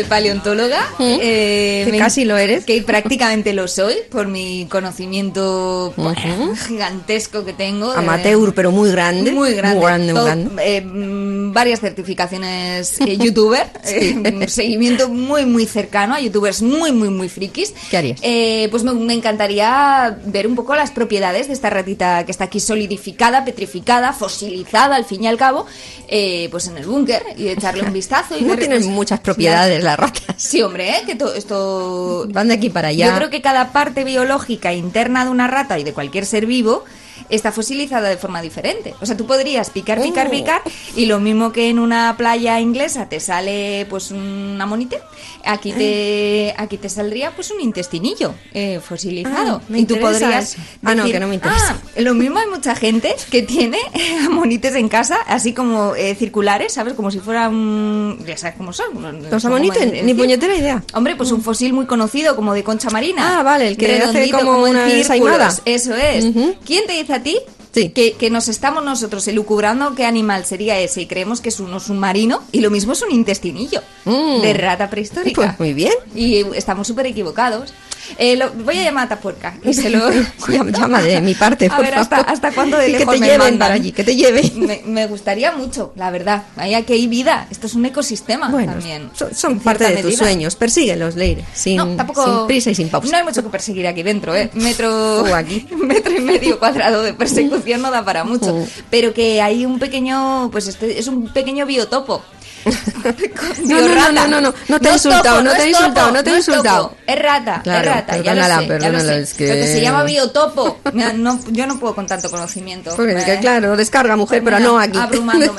Eh, paleontóloga, eh, Que me- casi lo eres. que prácticamente lo soy por mi conocimiento pues, gigantesco que tengo. de- Amateur, pero muy grande. Muy grande. Muy grande, muy Todo- grande. eh, mm, varias certificaciones eh, youtuber. eh, un seguimiento muy, muy cercano a youtubers muy, muy, muy frikis. ¿Qué harías? Eh, pues me, me encantaría ver un poco las propiedades de esta ratita que está aquí solidificada, petrificada, fosilizada al fin y al cabo, eh, pues en el búnker y echarle un vistazo. Y No tienen muchas propiedades las ratas. Sí, hombre, ¿eh? que to- esto... Van de aquí para allá. Yo creo que cada parte biológica interna de una rata y de cualquier ser vivo está fosilizada de forma diferente. O sea, tú podrías picar, picar, Oh. picar y lo mismo que en una playa inglesa te sale pues una monite, aquí te aquí te saldría pues un intestinillo eh, fosilizado. Ah, me y tú interesa podrías. Ah, no, que no me interesa. "Ah, lo mismo hay mucha gente que tiene amonites en casa, así como eh, circulares, ¿sabes? Como si fueran... Ya sabes cómo son. Los amonites, ni puñetera idea. Hombre, pues un fósil muy conocido como de concha marina. Ah, vale, el que hace como una ensaimada. Eso es. ¿Quién te a ti Sí. que, que nos estamos nosotros elucubrando qué animal sería ese y creemos que es un submarino y lo mismo es un intestinillo Mm. de rata prehistórica? Pues muy bien. Y estamos súper equivocados. Eh, lo- voy a llamar a Tapuerca y se lo... Llama, de mi parte, A por ver, hasta, favor. hasta cuándo de que lejos te me lleven mandan. para allí, que te lleven. Me, me gustaría mucho, la verdad. Ahí aquí hay vida. Esto es un ecosistema Bueno, también. son, parte de tus sueños. Persíguelos, Leire. Sin, no, tampoco. sin prisa y sin pausa. No hay mucho que perseguir aquí dentro, ¿eh? Metro, aquí. metro y medio cuadrado de persecución no da para mucho. Pero que hay un pequeño, pues este es un pequeño biotopo. No, no, no, no, no, no, no te he insultado, no te he insultado, no te he insultado. Es rata, es rata, ya lo sé, ya lo sé. es que- se llama biotopo. Yo no puedo con tanto conocimiento. Porque, Eh, claro, descarga mujer, pero no aquí.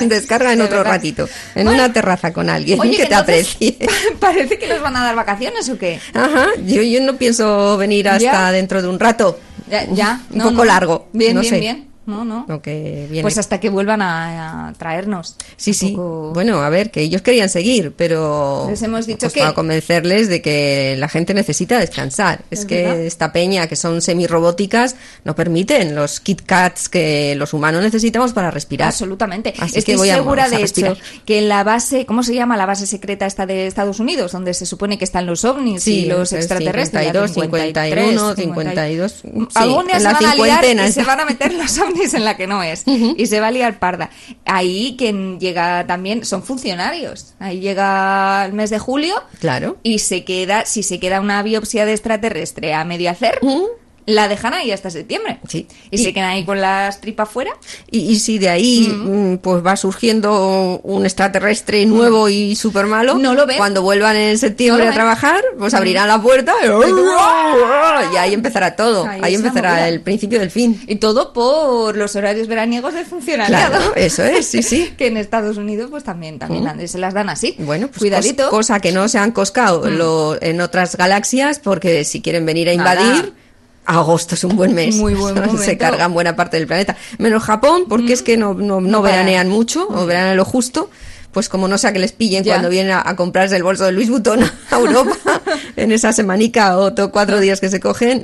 Descarga en otro ratito. En una terraza con alguien que te aprecie. Parece que nos van a dar vacaciones o qué. Ajá, yo, yo no pienso venir hasta dentro de un rato. Ya, ya, Un poco largo. Bien, bien, bien. No, no. Lo que viene. Pues hasta que vuelvan a, a traernos. Sí, sí. poco- Bueno, a ver, que ellos querían seguir, pero. Les hemos dicho pues que- Para convencerles de que la gente necesita descansar. Es, Es que verdad. esta peña, que son semirrobóticas, no permiten los Kit Kats que los humanos necesitamos para respirar. Absolutamente. Así Estoy que voy a- segura, a de hecho, respirar. que en la base, ¿cómo se llama la base secreta esta de Estados Unidos? Donde se supone que están los ovnis Sí, y los es extraterrestres. 52, la 51, 52, sí, Algún día en se la van a liar y se van a meter los ovnis en la que no es. Y se va a liar parda. Ahí quien llega también son funcionarios. Ahí llega el mes de julio. Claro. Y se queda, si se queda una biopsia de extraterrestre a medio hacer, la dejan ahí hasta septiembre. Sí. Y, Y- se quedan ahí con las tripas fuera. Y, y si de ahí mm, pues va surgiendo un extraterrestre nuevo y súper malo, No lo ven. cuando vuelvan en septiembre No a trabajar, pues abrirán la puerta y, y ahí empezará todo. Ahí empezará movida. el principio del fin. Y todo por los horarios veraniegos del funcionariado. Claro, eso es, sí, sí. que en Estados Unidos pues también, también se las dan así. Bueno, pues Cuidadito. cos- cosa que no se han coscado lo- en otras galaxias, porque si quieren venir a Nada. Agosto es un buen mes. Muy buen se momento. cargan buena parte del planeta. Menos Japón, porque es que no, no, no veranean mucho, o veranean lo justo. Pues como no sea que les pillen Ya. cuando vienen a, a comprarse el bolso de Luis Butón a Europa, en esa semanica o cuatro días que se cogen,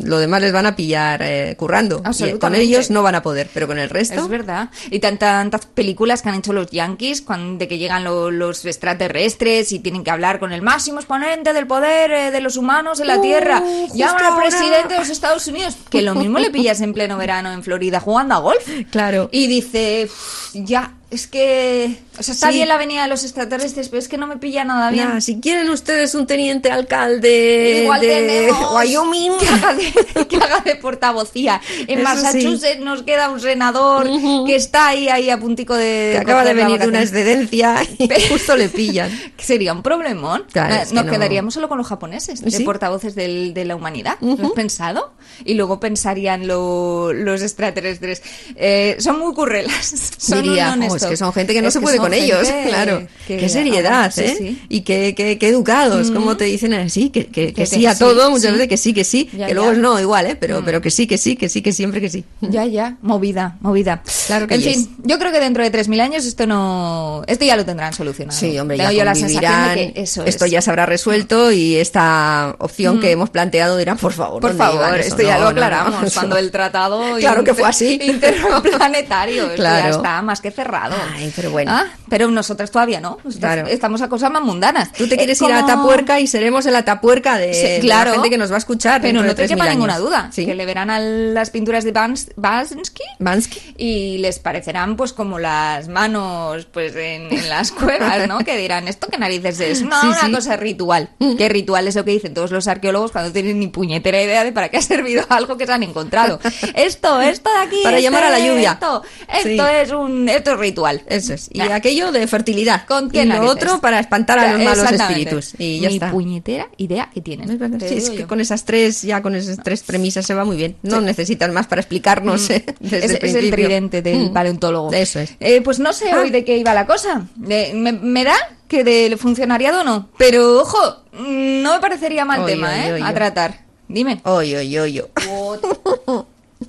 mm, lo demás les van a pillar eh, currando. Y con ellos no van a poder, pero con el resto... Es verdad. Y tan- tantas películas que han hecho los yankees cuando, de que llegan lo- los extraterrestres y tienen que hablar con el máximo exponente del poder eh, de los humanos en la Uh, Tierra. Llaman al presidente de los Estados Unidos. Que lo mismo le pillas en pleno verano en Florida jugando a golf. Claro. Y dice, "Uf, ya, es que... O sea, está Sí. bien la venida de los extraterrestres, pero es que no me pilla nada bien. Nah, si quieren ustedes un teniente alcalde Igual de Wyoming, que haga de, que haga de portavocía. En Eso sí. Massachusetts nos queda un senador que está ahí, ahí a puntico de. que acaba de venir de una excedencia y justo le pillan. Que Sería un problemón. Claro, Eh, es que Nos no- quedaríamos solo con los japoneses, de Sí. portavoces del- de la humanidad. ¿Lo has pensado? Y luego pensarían lo- los extraterrestres. Eh, son muy currelas. Son Diría, un "Oh, es honesto". que son gente que no Es se puede con ellos, claro. que- qué seriedad, ¿eh? sí. Y qué, qué, qué educados, como te dicen así, que, que, que sí a todo, muchas veces que sí, que sí, Ya, que luego ya. Mm. es no, igual, ¿eh? Pero, pero que sí, que sí, que sí, que siempre que sí. Ya, ya, movida, movida. Claro que En yes. fin, yo creo que dentro de 3.000 años esto no... Esto ya lo tendrán solucionado. Sí, hombre, Tengo ya yo la sensación convivirán, de que eso esto es. Mm. ya se habrá resuelto y esta opción que hemos planteado dirán, por favor, Por ¿dónde favor, esto ya lo aclaramos cuando el tratado Claro que fue así. interplanetario esto ya Claro. está más que cerrado. Ay, pero bueno. Ah, pero nosotras todavía no. Nosotras Claro. Estamos a cosas más mundanas. Tú te Eh, quieres ir a como- Tapuerca y seremos en la Tapuerca de, Sí, de claro. la gente que nos va a escuchar. Pero no te 3.000 quepa años. ninguna duda Sí. que le verán a las pinturas de Bans, Bansky Bansky. y les parecerán pues como las manos pues en, en las cuevas, ¿no? Que dirán, ¿esto qué narices es? No, Sí, una cosa ritual. ¿Qué ritual es lo que dicen todos los arqueólogos cuando tienen ni puñetera idea de para qué ha servido algo que se han encontrado? Esto, esto de aquí. Para este- llamar a la lluvia. Esto, es un esto es ritual. Eso es. Y Nah. aquello de fertilidad. ¿Con y lo otro para espantar a los malos espíritus. Y ya Ni está. puñetera idea que tienen. Es verdad, sí, es que yo. con esas tres, ya con esas tres premisas se va muy bien. No necesitas más para explicarnos eh, desde es, el es el tridente del Mm. paleontólogo. Eso es. Eh, pues no sé Ah. hoy de qué iba la cosa. De- me, me da que del funcionariado no. Pero ojo, mm, no me parecería mal Oy, tema, oy, ¿eh? oy, a tratar. Dime. Oy, oy, oy, oy.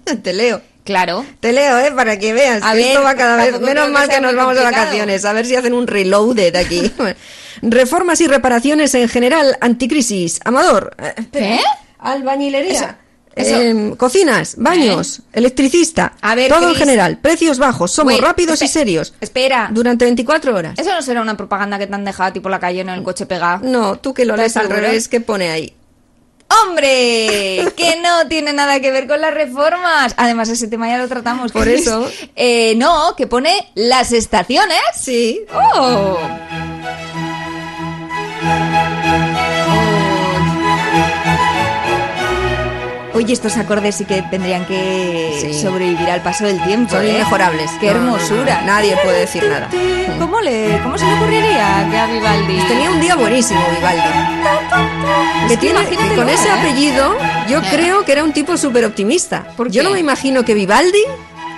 Te leo. Claro. Te leo, ¿eh? Para que veas. A que ver, esto va cada vez. Menos que mal que nos vamos de vacaciones. A ver si hacen un reloaded aquí. Reformas y reparaciones en general, anticrisis. Amador. eh. ¿Qué? Albañilería. Eso- em, cocinas, baños, electricista, A ver, todo en general, precios bajos, somos Wait, rápidos y serios. Espera. Durante 24 horas. Eso no será una propaganda que te han dejado a ti por la calle en el coche pegado. No, tú que lo ¿Estás lees al revés, ¿qué pone ahí? ¡Hombre! Que no tiene nada que ver con las reformas. Además, ese tema ya lo tratamos. Por eso. Eh, no, que pone las estaciones. Sí. ¡Oh! Oye, estos acordes sí que tendrían que Sí. sobrevivir al paso del tiempo. Son ¿eh? inmejorables. ¡Qué No, no, no, hermosura! Nadie puede decir nada. ¿Cómo, le, ¿Cómo se le ocurriría que a Vivaldi? Tenía un día buenísimo, Vivaldi. Que Es que tiene, con ese ¿eh? apellido, yo creo que era un tipo súper optimista. ¿Por Yo no me imagino que Vivaldi,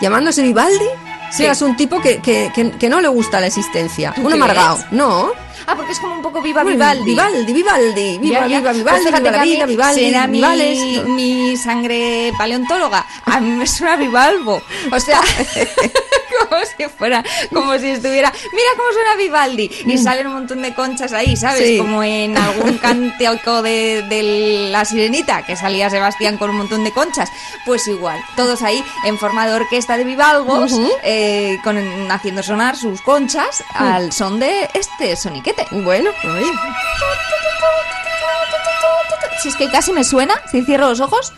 llamándose Vivaldi, seas Sí. un tipo que, que, que- que no le gusta la existencia. ¿Tú Un amargado. No. Ah, porque es como un poco viva Vivaldi. Vivaldi, Vivaldi. Viva, Ya, ya. viva, Pues Vivaldi, viva la vida, Vivaldi, será mi, mi sangre paleontóloga. A mí me suena Vivalvo. O sea, como si fuera, como si estuviera. Mira cómo suena Vivaldi. Y salen un montón de conchas ahí, ¿sabes? Mm. Sí. Como en algún cántico de, de la sirenita, que salía Sebastián con un montón de conchas. Pues igual, todos ahí en forma de orquesta de Vivalgos, eh, con, haciendo sonar sus conchas al son de este soniquete. Bueno, oye. Si es que casi me suena, si cierro los ojos,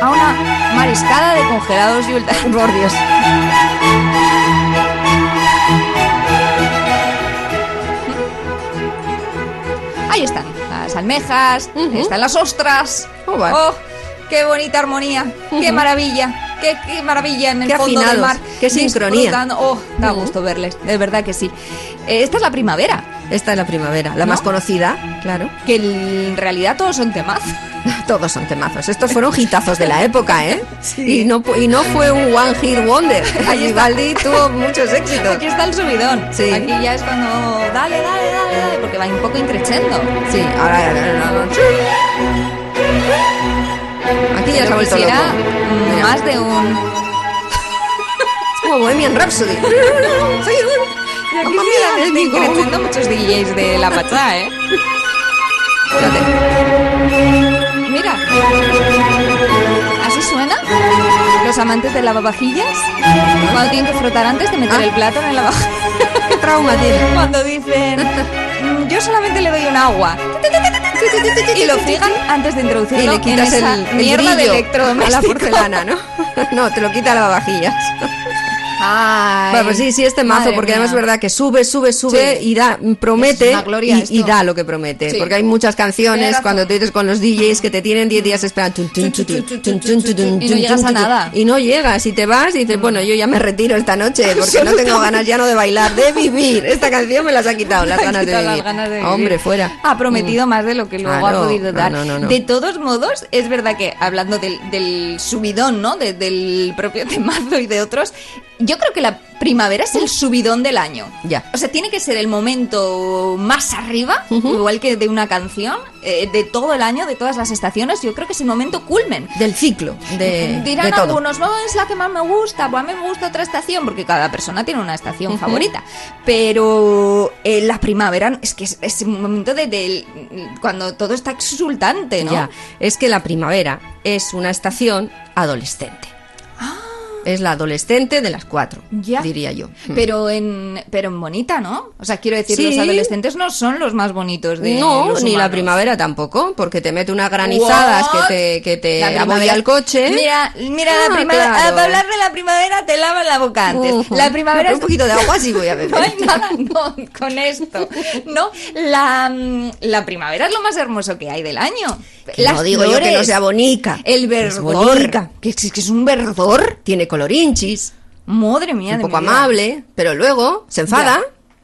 a una mariscada de congelados y ultra... Por Dios. Ahí están las almejas, Ujú. están las ostras. Oh. ¡Oh! ¡Qué bonita armonía! ¡Qué maravilla! Qué, qué maravilla en el Qué fondo del mar! qué sincronía. ¡Oh! Da gusto verles, de verdad que sí. Eh, esta es la primavera, Esta es la primavera, la ¿No? más conocida, claro. que en realidad todos son temazos. Todos son temazos. Estos fueron hitazos de la época, ¿eh? Sí. Y, no, y no fue un one hit wonder. Vivaldi tuvo muchos éxitos. Aquí está el subidón. Sí. Aquí ya es cuando dale, dale, dale, dale, porque va un poco increchendo. Sí, ahora. Aquí ya se ha vuelto loco. Más de un es como Bohemian Rhapsody. Y aquí Mamma siguen mía, desde digo. creciendo muchos DJs de la pachá, ¿eh? Fíjate. Mira. ¿Así suena? Los amantes de lavavajillas. Cuando tienen que frotar antes de meter Ah. el plato en el lavavajillas. ¿Qué trauma tiene? Cuando dicen, "Mm, yo solamente le doy un agua. Y lo fijan antes de introducirlo Y le quitas en esa el, el mierda de brillo a electrodoméstico. la porcelana, ¿no? No, te lo quita lavavajillas. Ay, pues sí, sí, este mazo, porque además es verdad que sube, sube, sube y da, mm, promete y, da lo que promete. Porque hay muchas canciones cuando te dices con los DJs que te tienen 10 días esperando y no llegas nada. Y no llegas y te vas y dices, bueno, yo ya me retiro esta noche porque no tengo ganas ya no de bailar, de vivir. Esta canción me las ha quitado, las, ganas, de las vivir. Hombre, fuera. Ha prometido mm. más de lo que luego ha podido dar. De todos modos, es verdad que hablando del, subidón, ¿no? Del propio temazo y de otros, yo creo que la primavera es el subidón del año. Ya. O sea, tiene que ser el momento más arriba, igual que de una canción, eh, de todo el año, de todas las estaciones. Yo creo que es el momento culmen. Del ciclo, de, Dirán de algunos, no, es la que más me gusta, pues a mí me gusta otra estación, porque cada persona tiene una estación favorita. Pero eh, la primavera es que es, es un momento de, del- cuando todo está exultante, ¿no? Ya, es que la primavera es una estación adolescente. Es la adolescente de las cuatro, Ah. Ya. diría yo. Pero en, pero en bonita, ¿no? O sea, quiero decir, Sí. los adolescentes no son los más bonitos de no, los ni la primavera tampoco, porque te mete unas granizadas What? que te, que te abolla el coche. Mira, mira Ah, la primavera. claro. Para hablar de la primavera te lavas la boca antes. La primavera es un poquito de agua sí voy a beber. No hay nada no, con esto. No, la, mm, la primavera es lo más hermoso que hay del año. Que no digo yo que no sea bonica. El Es verdor. bonica. Que es, que es un verdor. Tiene colorinchis, Madre mía, un de poco mi vida. amable, pero luego se enfada.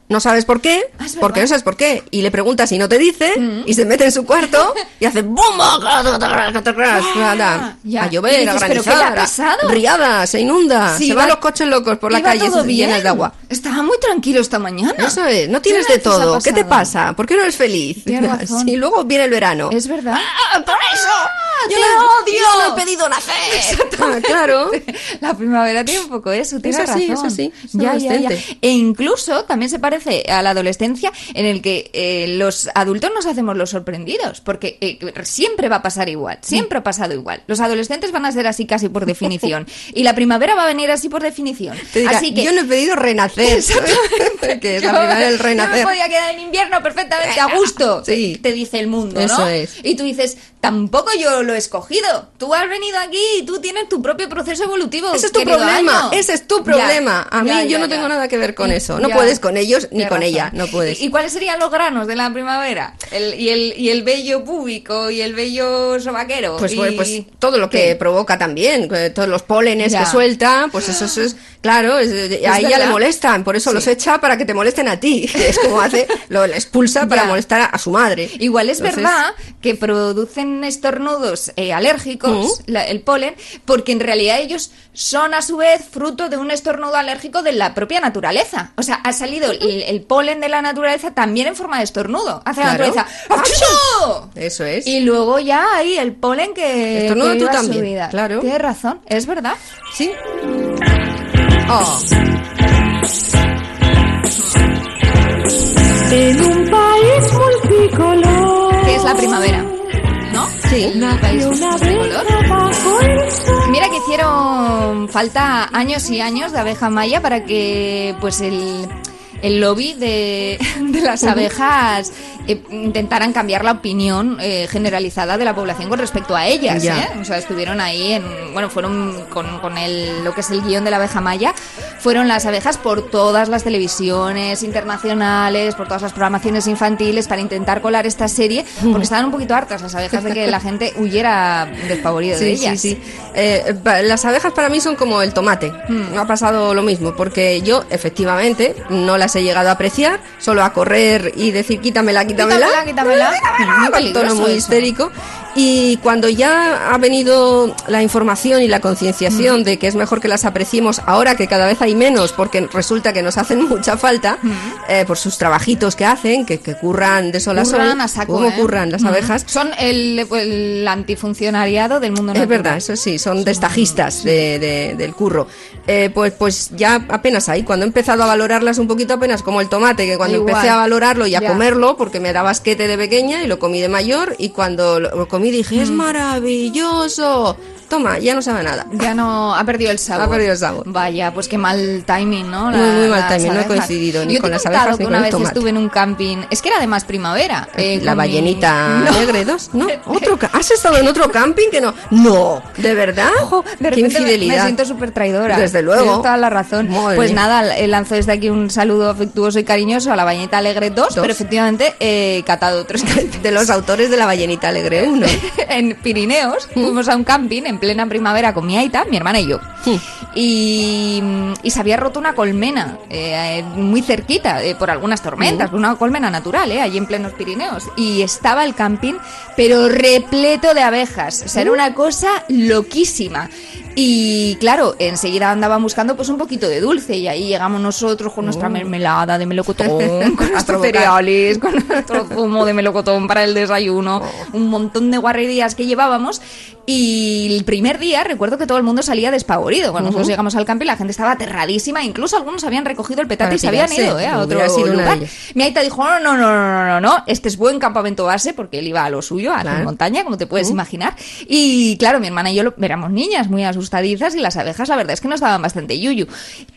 No sabes por qué, Ah, porque. Mm. no sabes por qué. Y le preguntas y no te dice, y se mete en su cuarto y hace ¡bum! Ah. A llover, dices, a ¿pero qué le ha granizar, riada, se inunda, Sí, se iba- van los coches locos por la calle llenas de agua. Estaba muy tranquilo esta mañana. Eso es, no ¿Qué tienes de todo. ¿Qué te pasa? ¿Por qué no eres feliz? Y luego viene el verano. Es verdad. ¡Ah, por eso! ¡Te odio! yo no he pedido nacer. Ah, claro. La primavera tiene un poco eso, tienes Es así, razón. es así, es Ya, ya, ya. E incluso también se parece a la adolescencia en el que eh, los adultos nos hacemos los sorprendidos, porque eh, siempre va a pasar igual, siempre ha pasado igual. Los adolescentes van a ser así casi por definición y la primavera va a venir así por definición. Dirá, así que yo no he pedido renacer. que es la Yo- primavera del Yo renacer. me podía quedar en invierno perfectamente a gusto. Sí. Te dice el mundo, Eso ¿no? es. Y tú dices, tampoco yo lo he escogido. Tú has venido aquí y tú tienes tu propio proceso evolutivo. Ese es tu problema, año. ese es tu Ya, problema. A mí ya, yo ya, no tengo nada que ver con eso. No puedes con ellos ni con razón. ella, no puedes. ¿Y, cuáles serían los granos de la primavera? El, y, el, y el vello púbico y el vello sobaquero. Pues, y... bueno, pues todo lo que ¿Qué? provoca también, eh, todos los pólenes Ya. que suelta, pues eso, eso es, claro, es- eh, a ella verdad. le molestan, por eso los echa para que te molesten a ti. Es como hace, lo expulsa para Ya. molestar a, su madre. Igual es Entonces, verdad que producen estornudos eh, alérgicos, la- el polen, porque en realidad ellos son a su vez fruto de un estornudo alérgico de la propia naturaleza. O sea, ha salido el, el polen de la naturaleza también en forma de estornudo. Hace la naturaleza. ¡Achú! Eso es. Y luego ya hay el polen que. Estornuda que tú también, vida. claro. Tienes razón, es verdad. Sí. Oh, En un país multicolor. Que es la primavera. ¿No? sí. El país multicolor. Mira que hicieron falta años y años de abeja maya para que pues el, el lobby de, de las abejas eh, intentaran cambiar la opinión eh, generalizada de la población con respecto a ellas. Ya. ¿eh? O sea, estuvieron ahí en, bueno, fueron con, con el, lo que es el guion de la abeja maya, fueron las abejas por todas las televisiones internacionales, por todas las programaciones infantiles para intentar colar esta serie, porque estaban un poquito hartas las abejas de que la gente huyera despavorido de Sí, sí, ellas. sí. Eh, pa- las abejas para mí son como el tomate. Hmm. Me ha pasado lo mismo, porque yo efectivamente no las he llegado a apreciar, solo a correr y decir quítamela, quítamela. Quítamela, quítamela. Es muy Con tono muy eso. histérico. Y cuando ya ha venido la información y la concienciación de que es mejor que las apreciemos ahora que cada vez hay menos, porque resulta que nos hacen mucha falta eh, por sus trabajitos que hacen, que, que curran de sol a sol. Curran a saco, ¿Cómo ¿eh? curran las Ujú. abejas? Son el, el antifuncionariado del mundo Es natural. verdad, eso sí, son destajistas de- de- del curro. Eh, pues, pues ya apenas ahí, cuando he empezado a valorarlas un poquito apenas como el tomate, que cuando Igual. empecé a valorarlo y a Ya. comerlo, porque me daba asquete de pequeña y lo comí de mayor, y cuando lo, lo comí dije, Mm. es maravilloso. Toma, ya no sabe nada. Ya no ha perdido el sabor. Ha perdido el sabor. Vaya, pues qué mal timing, ¿no? Muy, muy mal timing, no he coincidido ni Yo con te he las abejas que ni con una el vez tomate. estuve en un camping. Es que era además primavera. eh, La con mi- ballenita No. alegre 2, ¿no? ¿Otro ¿Has estado en otro camping que no? No, ¿de verdad? Ojo, de Qué me- infidelidad. me siento súper traidora. Desde luego. Tienes toda la razón. Madre pues mía. nada, eh, lanzo desde aquí un saludo afectuoso y cariñoso a la Bañeta Alegre 2, Dos. pero efectivamente he catado tres De los autores de la ballenita alegre 1. en Pirineos fuimos a un camping en plena primavera con mi aita, mi hermana y yo. Y, y se había roto una colmena eh, muy cerquita eh, por algunas tormentas, una colmena natural, eh, allí en plenos Pirineos. Y estaba el camping, pero repleto de abejas. O sea, era una cosa loquísima. Y claro, enseguida andaban buscando pues un poquito de dulce y ahí llegamos nosotros con nuestra mermelada de melocotón, con nuestros cereales, con nuestro zumo de melocotón para el desayuno, un montón de guarrerías que llevábamos. Y el primer día recuerdo que todo el mundo salía despavorido. Cuando nosotros llegamos al campo y la gente estaba aterradísima, incluso algunos habían recogido el petate Para y se habían ido ¿eh? a otro lugar. Mi aita dijo, no, no, no, no, no, no, este es buen campamento base porque él iba a lo suyo, a la Claro. montaña, como te puedes imaginar. Y claro, mi hermana y yo lo- éramos niñas muy asustadizas y las abejas la verdad es que nos daban bastante yuyu.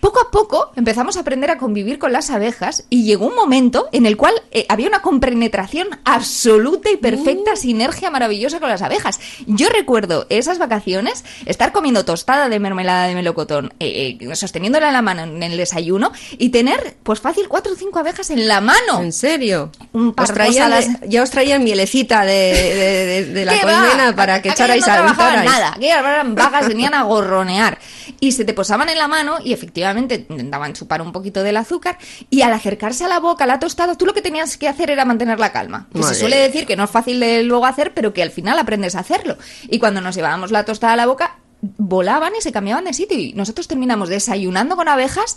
Poco a poco empezamos a aprender a convivir con las abejas y llegó un momento en el cual eh, había una compenetración absoluta y perfecta, sinergia maravillosa con las abejas. Yo recuerdo esas vacaciones estar comiendo tostada de mermelada de melocotón, eh, eh, sosteniéndola en la mano en el desayuno y tener pues fácil cuatro o cinco abejas en la mano. ¿En serio? Un par Os posadas- de- ya os traían mielecita de, de- de- de la ¿Qué colmena para que echarais no a nada, que eran vagas, venían a gorronear. Y se te posaban en la mano y efectivamente intentaban chupar un poquito del azúcar y al acercarse a la boca, a la tostada, tú lo que tenías que hacer era mantener la calma. Que Madre se suele decir que no es fácil de luego hacer, pero que al final aprendes a hacerlo. Y cuando nos llevábamos la tostada a la boca, volaban y se cambiaban de sitio y nosotros terminamos desayunando con abejas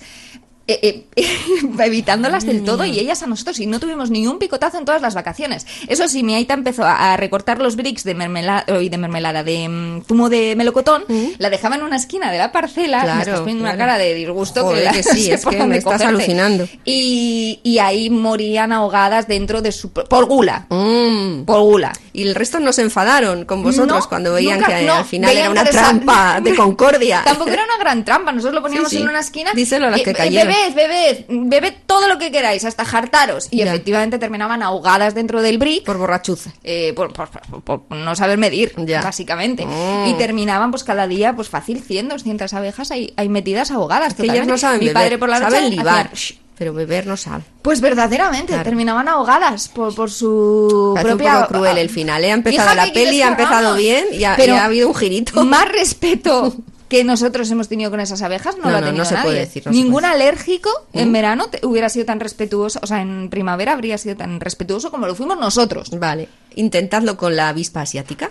eh, eh, evitándolas del todo y ellas a nosotros y no tuvimos ni un picotazo en todas las vacaciones. Eso sí, mi aita empezó a, a recortar los bricks de mermelada, de mermelada, de mm, zumo de melocotón, la dejaba en una esquina de la parcela, Claro, me estás poniendo una cara de disgusto Joder, que, la- que sí, es que me estás cogerte. alucinando. Y, y ahí morían ahogadas dentro de su... por gula, Mm. por gula. Y el resto no se enfadaron con vosotros No, cuando veían nunca, que no, al final era una trampa de concordia. Tampoco era una gran trampa, nosotros lo poníamos Sí, sí. en una esquina. Díselo a las y, que eh, cayeron. Bebed, bebed, bebed todo lo que queráis, hasta jartaros. Y Ya. efectivamente terminaban ahogadas dentro del brick. Por borrachuza. eh, por, por- por- por no saber medir, Ya. básicamente. Mm. Y terminaban, pues cada día, pues fácil, 100, 200 abejas ahí, ahí metidas ahogadas. Que ellas no saben Mi beber, padre por la noche saben libar, hacía- pero beber no sabe. Pues verdaderamente, Claro. terminaban ahogadas por, por su Parece un propia... poco cruel el final, ¿eh? Ha empezado la ¿qué quieres peli, ha empezado bien y ha, Pero y ha habido un girito. Más respeto que nosotros hemos tenido con esas abejas no, No, lo ha no, tenido no se nadie. puede decir, no Ningún puede ¿Mm? alérgico en verano te- hubiera sido tan respetuoso, o sea, en primavera habría sido tan respetuoso como lo fuimos nosotros. Vale, intentadlo con la avispa asiática.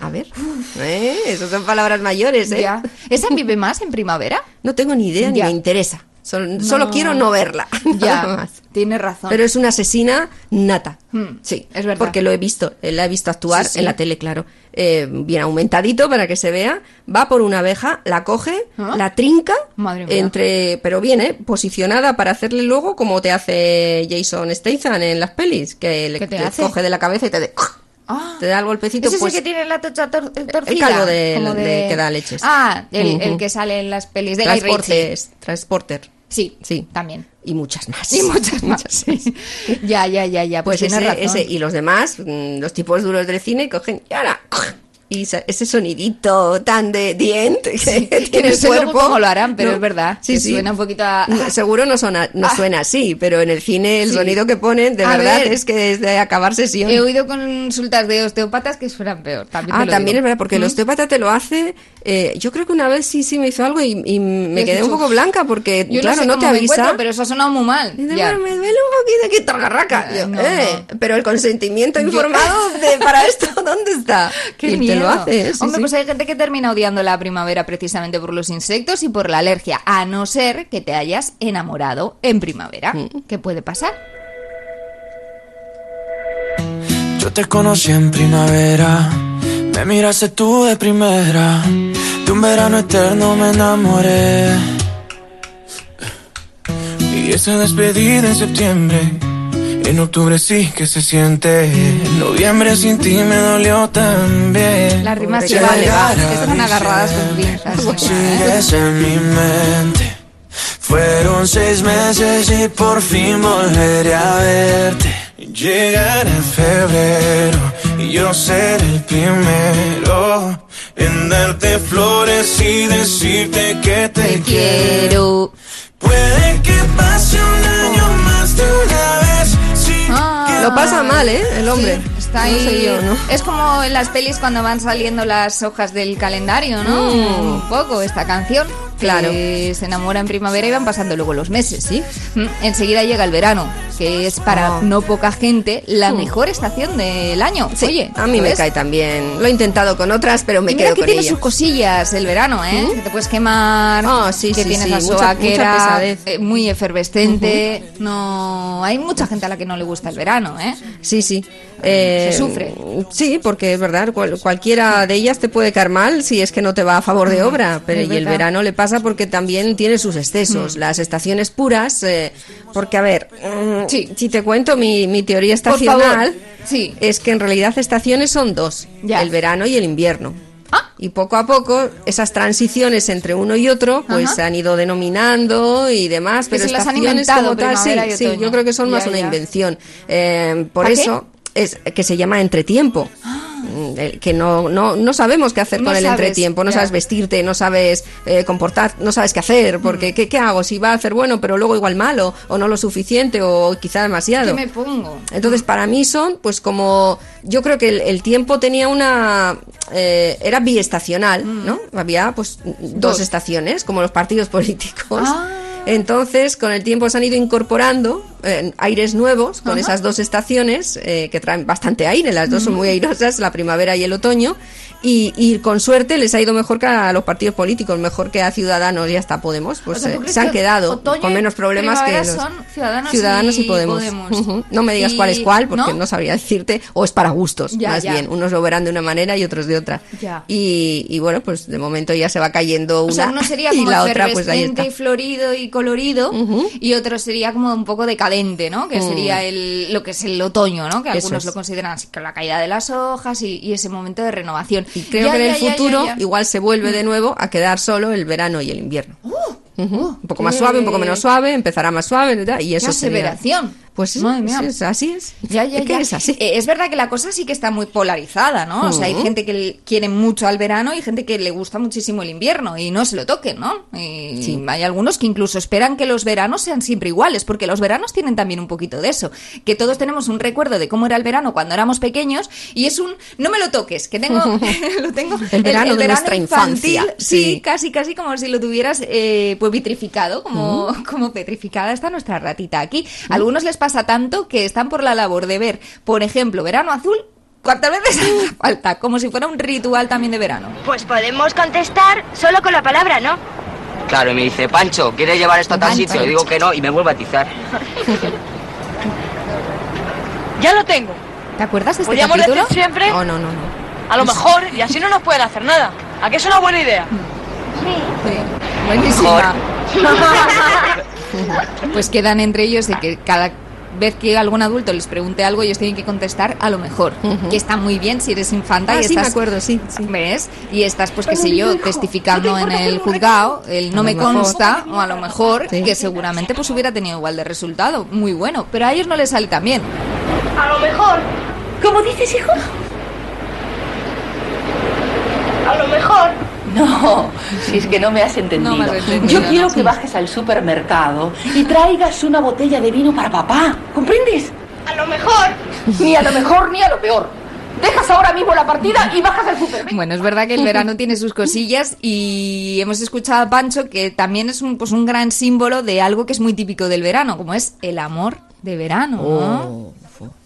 A ver. Eh, Esas son palabras mayores, ¿eh? Ya. ¿Esa vive más en primavera? No tengo ni idea ni Ya. me interesa. Sol- Solo quiero no verla. Ya, más. tienes razón. Pero es una asesina nata. Hmm, Sí, es verdad. Porque lo he visto, eh, la he visto actuar Sí, sí. en la tele, claro. Eh, bien aumentadito para que se vea. Va por una abeja, la coge, ¿Ah? la trinca, Madre mía. entre, pero bien, ¿eh? posicionada para hacerle luego como te hace Jason Statham en las pelis, que le coge de la cabeza y te, de- Ah. te da el golpecito. Ese pues, sí que tiene la tocha tor- torcida. el calvo de- como de que da leches. Ah, el, que sale en las pelis de transportes, transporter. Sí, Sí. también. Y muchas más. Y muchas más. sí. Ya, ya, ya, ya. Pues, Pues ese, razón. ese y los demás, mm, los tipos duros del cine, cogen y ahora y ese sonidito tan de diente que Que tiene no el sé cuerpo. cómo lo harán, pero ¿no? es verdad. Sí, que sí. Suena un poquito a... No, seguro no, suena, no Ah. suena así, pero en el cine el Sí. sonido que ponen, de A verdad, ver. es que es de acabar sesión. He oído consultas de osteópatas que suenan peor. También Ah, también digo. es verdad, porque el ¿Mm? osteópata te lo hace. eh, yo creo que una vez sí, sí me hizo algo y, y me quedé un poco blanca porque, Yo claro, sé no, cómo te me avisa. pero eso ha sonado muy mal. Y dice, Ya. "Bueno, me duele un poquito aquí, targarraca. No, eh, Pero el consentimiento informado de, para esto, ¿dónde está? Qué lo hace. Sí, Hombre, sí. pues hay gente que termina odiando la primavera precisamente por los insectos y por la alergia, a no ser que te hayas enamorado en primavera. Mm. ¿Qué puede pasar? Yo te conocí en primavera, me miraste tú de primera, de un verano eterno me enamoré. Y esa despedida en septiembre, en octubre sí que se siente, en noviembre sin ti me dolió también. Las rimas sí vale, va, llegar que a están agarradas con pinzas. Sigues en mi mente. Fueron seis meses y por fin volveré a verte. Llegará febrero y yo seré el primero en darte flores y decirte que te, Te quiero. Puede que pase un año más de una. Lo pasa mal, ¿eh? El hombre. Sí, está No ahí. sé yo, ¿no? Es como en las pelis cuando van saliendo las hojas del calendario, ¿no? Mm. Un poco esta canción. Claro. Que se enamora en primavera y van pasando luego los meses, ¿sí? Mm, Enseguida llega el verano, que es para Oh. no poca gente la Mm. mejor estación del año. Sí, Oye, a mí ¿lo me ves? cae también. Lo he intentado con otras, pero me y mira quedo que con tiene ella. sus cosillas el verano, ¿eh? Que te puedes quemar, Ah, sí, que sí, tienes la mucha- sobaquera eh, muy efervescente. No, hay mucha gente a la que no le gusta el verano, ¿eh? Sí, sí. Eh, Se sufre. Sí, porque es verdad, cual- cualquiera de ellas te puede caer mal si es que no te va a favor de obra. Pero y el verano le pasa porque también tiene sus excesos. Las estaciones puras, eh, porque a ver, mm, Sí. si te cuento mi, mi teoría estacional, Sí. es que en realidad estaciones son dos, Ya. el verano y el invierno. Ah. Y poco a poco esas transiciones entre uno y otro pues Ajá. se han ido denominando y demás, pero se las han estaciones inventado, como tal, sí, yo creo que son Ya, más una ya. invención. Eh, por eso es que se llama entretiempo. Mm, el Que no, no, no sabemos qué hacer No con el sabes, entretiempo, no sabes vestirte, no sabes eh, comportar, no sabes qué hacer, Mm. porque ¿qué, ¿qué hago? Si va a hacer bueno, pero luego igual malo, o no lo suficiente, o quizá demasiado. ¿Qué me pongo? Entonces, para mí son, pues como, yo creo que el, el tiempo tenía una, eh, era biestacional, ¿no? Había, pues, dos, Mm. Dos. estaciones, como los partidos políticos. Ah. Entonces, con el tiempo se han ido incorporando eh, aires nuevos con Ajá. esas dos estaciones eh, que traen bastante aire, las dos son muy airosas, la primavera y el otoño, y, y con suerte les ha ido mejor que a los partidos políticos, mejor que a Ciudadanos y hasta Podemos, pues O sea, ¿tú eh, se han que quedado con y menos problemas que los son Ciudadanos Ciudadanos y, y Podemos. No me digas Y- cuál es cuál, porque ¿no? ¿no? sabría decirte, o es para gustos, Ya, más ya. bien. Unos lo verán de una manera y otros de otra. Ya. Y, y bueno, pues de momento ya se va cayendo una O sea, uno sería y como la otra pues ahí está. y florido y colorido y otro sería como un poco decadente, ¿no? Que Mm. sería el, lo que es el otoño, ¿no? Que algunos es. lo consideran así, con la caída de las hojas y, y ese momento de renovación. Y creo Ya, que en el ya, futuro igual se vuelve de nuevo a quedar solo el verano y el invierno. Ujú. un poco más suave, un poco menos suave, empezará más suave ¿verdad? y eso sería-. Pues sí, Madre mía. es- así es. Ya, ya, Es que ya. es así. Eh, es verdad que la cosa sí que está muy polarizada, ¿no? O sea, hay gente que quiere mucho al verano y gente que le gusta muchísimo el invierno y no se lo toquen, ¿no? Y Sí. hay algunos que incluso esperan que los veranos sean siempre iguales, porque los veranos tienen también un poquito de eso, que todos tenemos un recuerdo de cómo era el verano cuando éramos pequeños y es un no me lo toques, que tengo lo tengo El verano de nuestra infancia, sí, sí. casi casi como si lo tuvieras eh, pues vitrificado, como como petrificada está nuestra ratita aquí. Algunos les pasa tanto que están por la labor de ver, por ejemplo, Verano Azul ¿Cuántas veces haga falta? Como si fuera un ritual también de verano. Pues podemos contestar solo con la palabra, ¿no? Claro, y me dice, Pancho, ¿quieres llevar esto a tal Pancho. sitio? Digo que no y me vuelve a atizar. Ya lo tengo. ¿Te acuerdas de este Podríamos capítulo? decir siempre, Oh, no, no, no. a lo mejor, y así no nos pueden hacer nada. ¿A qué es una buena idea? Sí. Buenísima. pues quedan entre ellos de que cada vez que algún adulto les pregunte algo, ellos tienen que contestar a lo mejor. Que está muy bien si eres infanta Ah, y sí, me estás acuerdo, sí, sí. ¿Ves? Y estás, pues qué sé yo, testificando en el juzgado, el no me mejor. consta, o a lo mejor, Sí. que seguramente pues hubiera tenido igual de resultado, muy bueno, pero a ellos no les sale tan bien. A lo mejor. ¿Cómo dices, hijo? A lo mejor. No, si es que no me has entendido. No me has entendido, Yo quiero no, que bajes al supermercado y traigas una botella de vino para papá. ¿Comprendes? A lo mejor. Ni a lo mejor ni a lo peor. Dejas ahora mismo la partida y bajas al supermercado. Bueno, es verdad que el verano tiene sus cosillas y hemos escuchado a Pancho que también es un, pues un gran símbolo de algo que es muy típico del verano, como es el amor de verano, ¿no? Oh,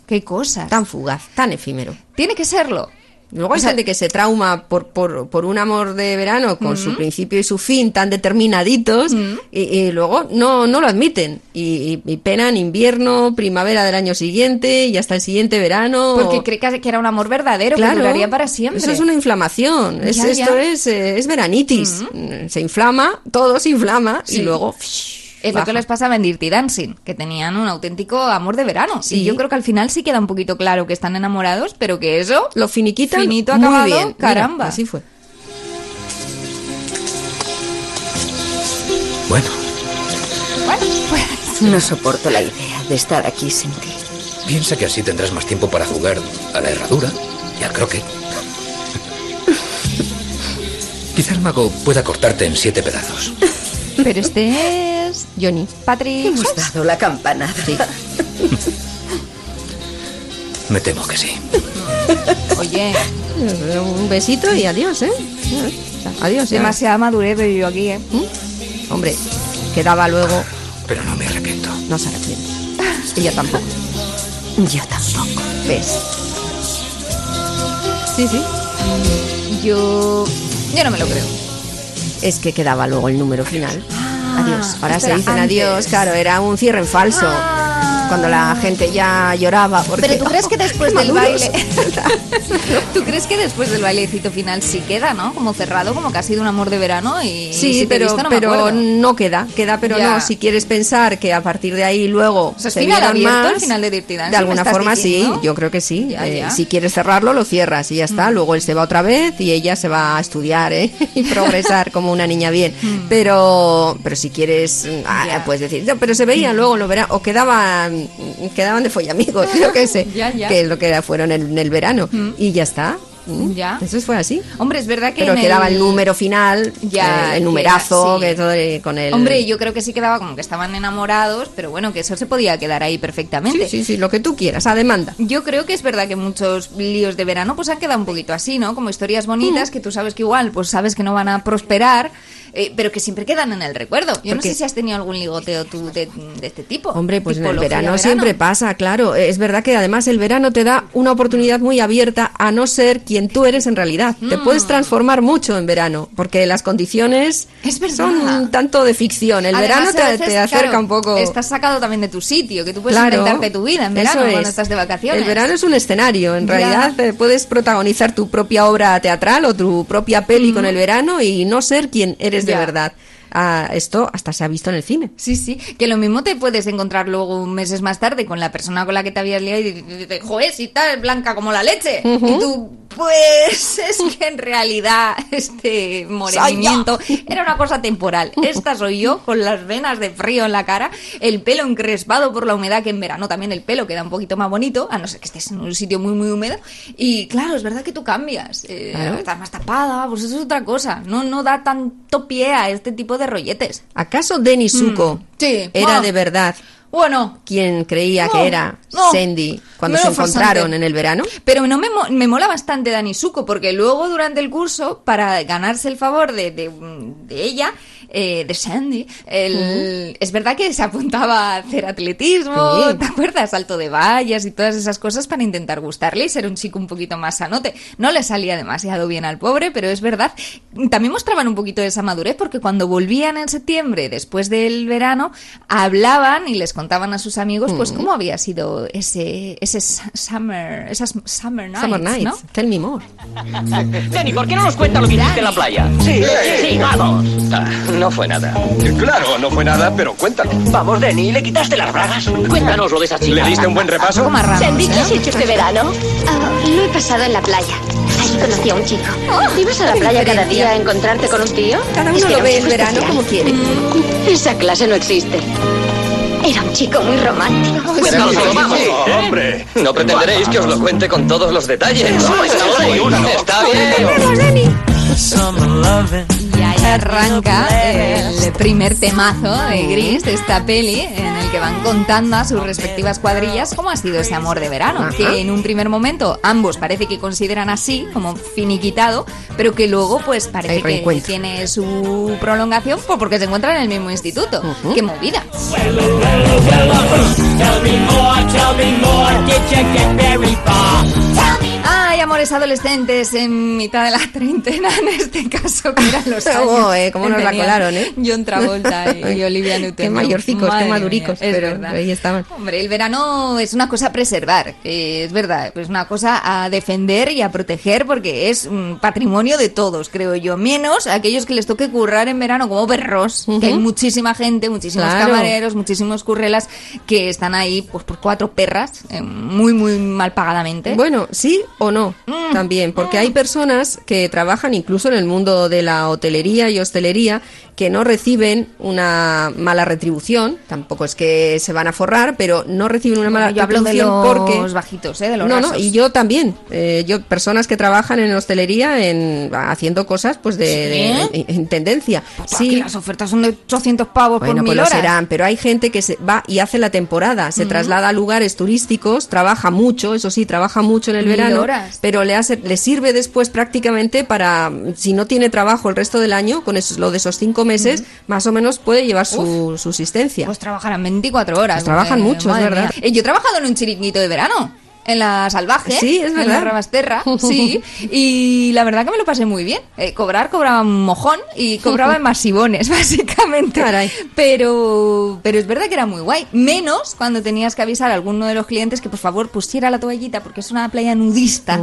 Qué cosas. tan fugaz, tan efímero. Tiene que serlo. Luego hay O sea- gente que se trauma por, por, por un amor de verano con su principio y su fin tan determinaditos y, y luego no, no lo admiten y, y- y penan invierno, primavera del año siguiente y hasta el siguiente verano. Porque cree que era un amor verdadero Claro, que duraría para siempre. Eso es una inflamación. Es, Ya, esto es, eh, es veranitis. Se inflama, todo se inflama y luego. Es lo que les pasaba en Dirty Dancing, que tenían un auténtico amor de verano. Sí. Y yo creo que al final sí queda un poquito claro que están enamorados, pero que eso... Lo finiquitan Finito muy acabado, bien. Mira, caramba. así fue. Bueno, Bueno, pues... No soporto la idea de estar aquí sin ti. piensa que así tendrás más tiempo para jugar a la herradura y al croquet. Quizá el mago pueda cortarte en siete pedazos. Pero este es... Johnny. Patrick... Hemos dado la campanada. Me temo que sí. Oye, Un besito y adiós, ¿eh? Adiós, ya. demasiada madurez yo aquí, ¿eh? Hombre, quedaba luego. Pero no me arrepiento. No se arrepiente. Ella tampoco. Yo tampoco. ¿Ves? Sí, sí. Yo... Yo no me lo creo. Es que quedaba luego el número final. adiós. Ahora se dicen antes. adiós. Claro, era un cierre en falso. Cuando la gente ya lloraba. Porque, Pero tú crees que después del maduros. baile... ¿Tú crees que después del bailecito final sí queda, no? Como cerrado, como que ha sido un amor de verano y... Sí, si pero, visto, no pero no queda, queda, pero Ya. no. Si quieres pensar que a partir de ahí luego O sea, se final abierto más, el final de Dirty Dancing, de alguna ¿me estás forma diciendo? sí, yo creo que sí. Ya, Eh, ya. si quieres cerrarlo, lo cierras y ya está. Luego él se va otra vez y ella se va a estudiar ¿eh? y progresar como una niña bien. Pero, pero si quieres, mm, ah, Ya. puedes decir, no, pero se veían luego, lo verán, o quedaban, quedaban de follamigos, yo qué sé, Ya, ya. que es lo que era- fueron en, en el verano y ya está. Mm, Ya. Eso fue así. Hombre, es verdad que Pero en quedaba el número final, Ya, eh, el que numerazo, era- sí. que todo eh, con el... Hombre, yo creo que sí quedaba como que estaban enamorados, pero bueno, que eso se podía quedar ahí perfectamente. Sí, sí, sí, lo que tú quieras, a demanda. Yo creo que es verdad que muchos líos de verano pues han quedado un poquito así, ¿no? Como historias Mm. bonitas que tú sabes que igual pues sabes que no van a prosperar, eh, pero que siempre quedan en el recuerdo. Yo no sé si has tenido algún ligoteo tú de, de este tipo. Hombre, pues en el verano, siempre pasa, claro. Es verdad que además el verano te da una oportunidad muy abierta a no ser quien tú eres en realidad. Te Mm. puedes transformar mucho en verano, porque las condiciones son un tanto de ficción. El Además, verano te, veces, te acerca claro, un poco... Estás sacado también de tu sitio, que tú puedes Claro, inventarte tu vida en verano cuando es. estás de vacaciones. El verano es un escenario. En Ya. realidad eh, puedes protagonizar tu propia obra teatral o tu propia peli con el verano y no ser quien eres de verdad. Ah, esto hasta se ha visto en el cine. Sí, sí, que lo mismo te puedes encontrar luego meses más tarde con la persona con la que te habías liado y dices, joder, si tal, blanca como la leche. Ujú. Y tú, pues es que en realidad este morenimiento era una cosa temporal. Esta soy yo con las venas de frío en la cara, el pelo encrespado por la humedad, que en verano también el pelo queda un poquito más bonito, a no ser que estés en un sitio muy, muy húmedo. Y claro, es verdad que tú cambias, eh, estás más tapada, pues eso es otra cosa. No, no da tanto pie a este tipo de rolletes. ¿Acaso Denis Zuko Mm, sí. era de verdad Bueno, quien creía No, que era no. Sandy cuando se encontraron en el verano? Pero no me, me mola bastante Dani Suco, porque luego durante el curso, para ganarse el favor de, de, de ella, eh, de Sandy, el- es verdad que se apuntaba a hacer atletismo, Sí. ¿te acuerdas? Salto de vallas y todas esas cosas para intentar gustarle y ser un chico un poquito más sanote. No le salía demasiado bien al pobre, pero es verdad. También mostraban un poquito de esa madurez, porque cuando volvían en septiembre, después del verano, hablaban y les contaban a sus amigos, pues, Mm. cómo había sido ese, ese su- summer, esas summer nights, Summer Nights, ¿no? tell me more. Jenny, ¿por qué no nos cuenta lo que hiciste en la playa? Sí, sí, vamos. Ah, no fue nada. Claro, no fue nada, pero cuéntalo. Vamos, Denny, ¿le quitaste las bragas? Cuéntanos lo de esa chica. ¿Le diste un buen repaso? Sandy, ¿qué has hecho este verano? lo he pasado en la playa. Allí conocí a un chico. ¿Ibas a la playa cada día a encontrarte con un tío? Cada uno Es que lo ve en verano especial. como quiere. Mm, Esa clase no existe. Era un chico muy romántico. Cuéntalo todo, vamos. Hombre, no pretenderéis que os lo cuente con todos los detalles. No, está sí, bien. Y ahí arranca el primer temazo de Gris de esta peli en el que van contando a sus respectivas cuadrillas cómo ha sido ese amor de verano. Que en un primer momento ambos parece que consideran así, como finiquitado, pero que luego pues parece que tiene su prolongación pues, porque se encuentran en el mismo instituto. ¡Qué movida! Ay, adolescentes en mitad de la treintena, en este caso, que eran los años. Oh, eh, cómo nos la colaron, ¿eh? John Travolta y, y Olivia Newton. Qué mayorcicos, qué maduricos, pero ahí estaban. Hombre, el verano es una cosa a preservar, es verdad, es una cosa a defender y a proteger porque es un patrimonio de todos, creo yo. Menos aquellos que les toque currar en verano como perros, que hay muchísima gente, muchísimos Claro. camareros, muchísimos currelas que están ahí pues por cuatro perras, eh, muy, muy mal pagadamente. Bueno, sí o no, Mm. También, porque hay personas que trabajan incluso en el mundo de la hotelería y hostelería que no reciben una mala retribución, tampoco es que se van a forrar, pero no reciben una mala yo hablo de retribución los porque bajitos, ¿eh? de los no, no, y yo también. Eh, yo personas que trabajan en hostelería en haciendo cosas pues de, ¿Sí? de- en tendencia. Sí. Sí, las ofertas son de 800 pavos bueno, por pues mil lo horas. serán, pero hay gente que se va y hace la temporada, se Ujú. traslada a lugares turísticos, trabaja mucho, eso sí, trabaja mucho en el Mil verano, horas. pero le, hace, le sirve después prácticamente para, si no tiene trabajo el resto del año, con eso, lo de esos cinco meses, más o menos puede llevar su subsistencia. Pues trabajarán 24 horas. Pues trabajan porque, mucho, es verdad. mía. Eh, Yo he trabajado en un chiringuito de verano. En la salvaje, Sí, es en verdad. la Rabasterra, sí. Y la verdad que me lo pasé muy bien. Eh, cobrar, cobraba un mojón y cobraba en masivones, básicamente. Pero, pero es verdad que era muy guay. Menos cuando tenías que avisar a alguno de los clientes que por favor pusiera la toallita porque es una playa nudista.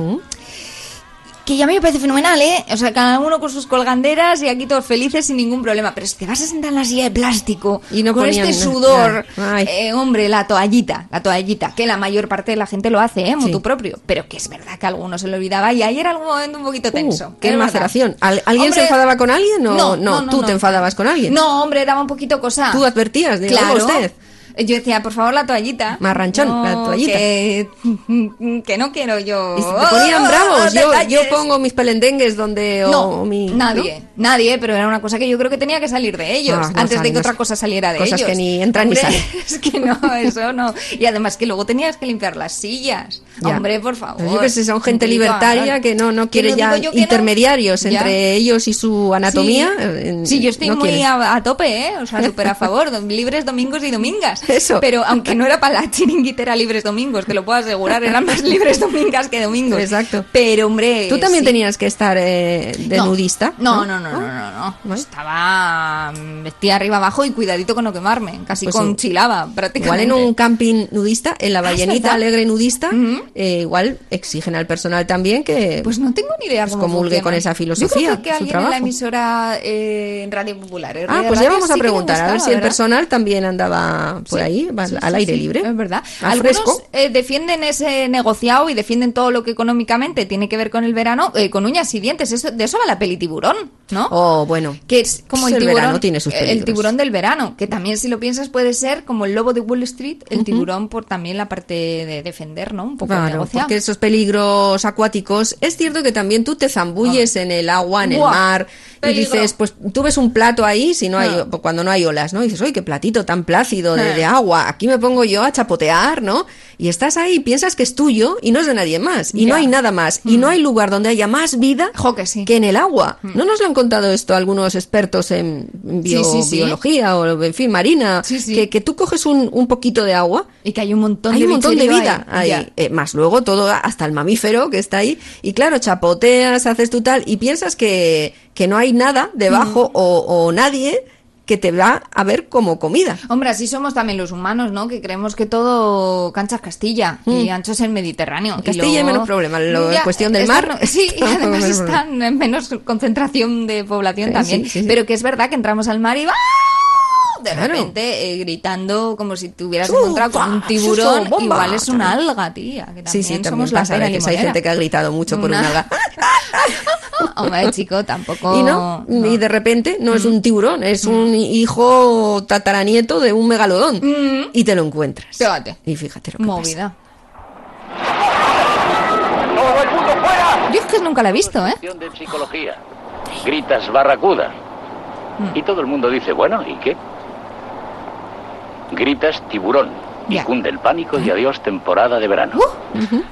Que ya a mí me parece fenomenal, ¿eh? O sea, cada uno con sus colganderas y aquí todos felices sin ningún problema. Pero si te vas a sentar en la silla de plástico Y no con este sudor, eh, hombre, la toallita, la toallita, que la mayor parte de la gente lo hace, ¿eh? Motu Sí. propio. Pero que es verdad que a algunos se lo olvidaba y ahí era algún momento un poquito tenso. Uh, qué es verdad. maceración. ¿Al- ¿Alguien Hombre, se enfadaba con alguien o no, no? no, no, ¿Tú no. te enfadabas con alguien? No, hombre, daba un poquito cosa. Tú advertías de claro. "Oiga usted. Yo decía, por favor, la toallita. Marranchón, la toallita. Que, que no quiero yo. Y te ponían Oh, bravos. Yo, detalles. yo pongo mis pelendengues donde. o- No, o mi, nadie, nadie, pero era una cosa que yo creo que tenía que salir de ellos, Ah, no antes de que otra cosa saliera de cosas ellos. que ni entran ni salen. Es que no, eso no. Y además que luego tenías que limpiar las sillas. Ya. Hombre, por favor. Yo que sé, son gente libertaria que no, no quiere no ya yo no. intermediarios entre ellos y su anatomía. Sí. eh, Sí, yo estoy no muy a, a tope, ¿eh? O sea, súper a favor. libres domingos y domingas. Eso. Pero aunque no era para la chiringuitera libres domingos, te lo puedo asegurar, eran más libres domingas que domingos. Exacto. Pero, hombre. Tú también sí. tenías que estar eh, de No. nudista. No, no, no, no, no, no. Estaba mm, vestida arriba abajo y cuidadito con no quemarme. Casi Pues con un- chilaba, Igual prácticamente. en un camping nudista, en la Ah, ballenita alegre nudista, eh, igual exigen al personal también que Pues no tengo ni idea pues cómo comulgue funciona. con esa Yo filosofía, creo que su alguien en trabajo. la emisora eh, en Radio Popular. en Ah, Radio pues ya vamos a que preguntar, a ver si el personal también andaba por Sí, ahí, al, sí, al sí, aire libre. Es verdad. Al Algunos eh, defienden ese negociado y defienden todo lo que económicamente tiene que ver con el verano eh, con uñas y dientes. Eso, de eso va la peli tiburón, ¿no? Oh, bueno. que es como Pues el el tiburón, verano tiene sus el tiburón del verano, que también si lo piensas puede ser como el lobo de Wall Street, el tiburón por también la parte de defender, ¿no? Un poco el Claro, negociado. porque esos peligros acuáticos, es cierto que también tú te zambulles en el agua, en el mar, peligro. y dices, pues tú ves un plato ahí, si no hay, Ah. cuando no hay olas, ¿no? Y dices, oye, qué platito tan plácido de, Ah. de agua, aquí me pongo yo a chapotear, ¿no? Y estás ahí, piensas que es tuyo y no es de nadie más, y no hay nada más, y no hay lugar donde haya más vida Jo, que sí. que en el agua. ¿No nos lo han contado esto algunos expertos en bio- Sí, sí, sí. biología o, en fin, marina? Que, que tú coges un, un poquito de agua Y que hay un montón hay de un montón de vida ahí. Eh, más luego todo, hasta el mamífero que está ahí. Y claro, chapoteas, haces tú tal, y piensas que, que no hay nada debajo Mm. o, o nadie que te va a ver como comida. Hombre, así somos también los humanos, ¿no? Que creemos que todo cancha es Castilla y ancho es el Mediterráneo. Castilla luego- menos problema, lo- Ya, cuestión del mar, Sí, y además están en menos concentración de población Sí, también. sí, sí, sí. Pero que es verdad que entramos al mar y ¡ah! De Claro. repente eh, gritando como si te hubieras encontrado con un tiburón. Igual es una alga, tía. Que también Sí, sí, también somos la pasa. A pera veces hay gente que ha gritado mucho por Una- un alga. Hombre, chico, tampoco. Y no, y de repente no Mm. es un tiburón, es un hijo tataranieto de un megalodón. Mm. Y te lo encuentras. Fíjate. Y fíjate lo que Movida. ¡Todo el mundo fuera! Yo es que nunca la he visto, ¿eh? de psicología. gritas barracuda. Mm. Y todo el mundo dice, bueno, ¿y qué? Gritas tiburón. Y Ya. cunde el pánico y adiós temporada de verano.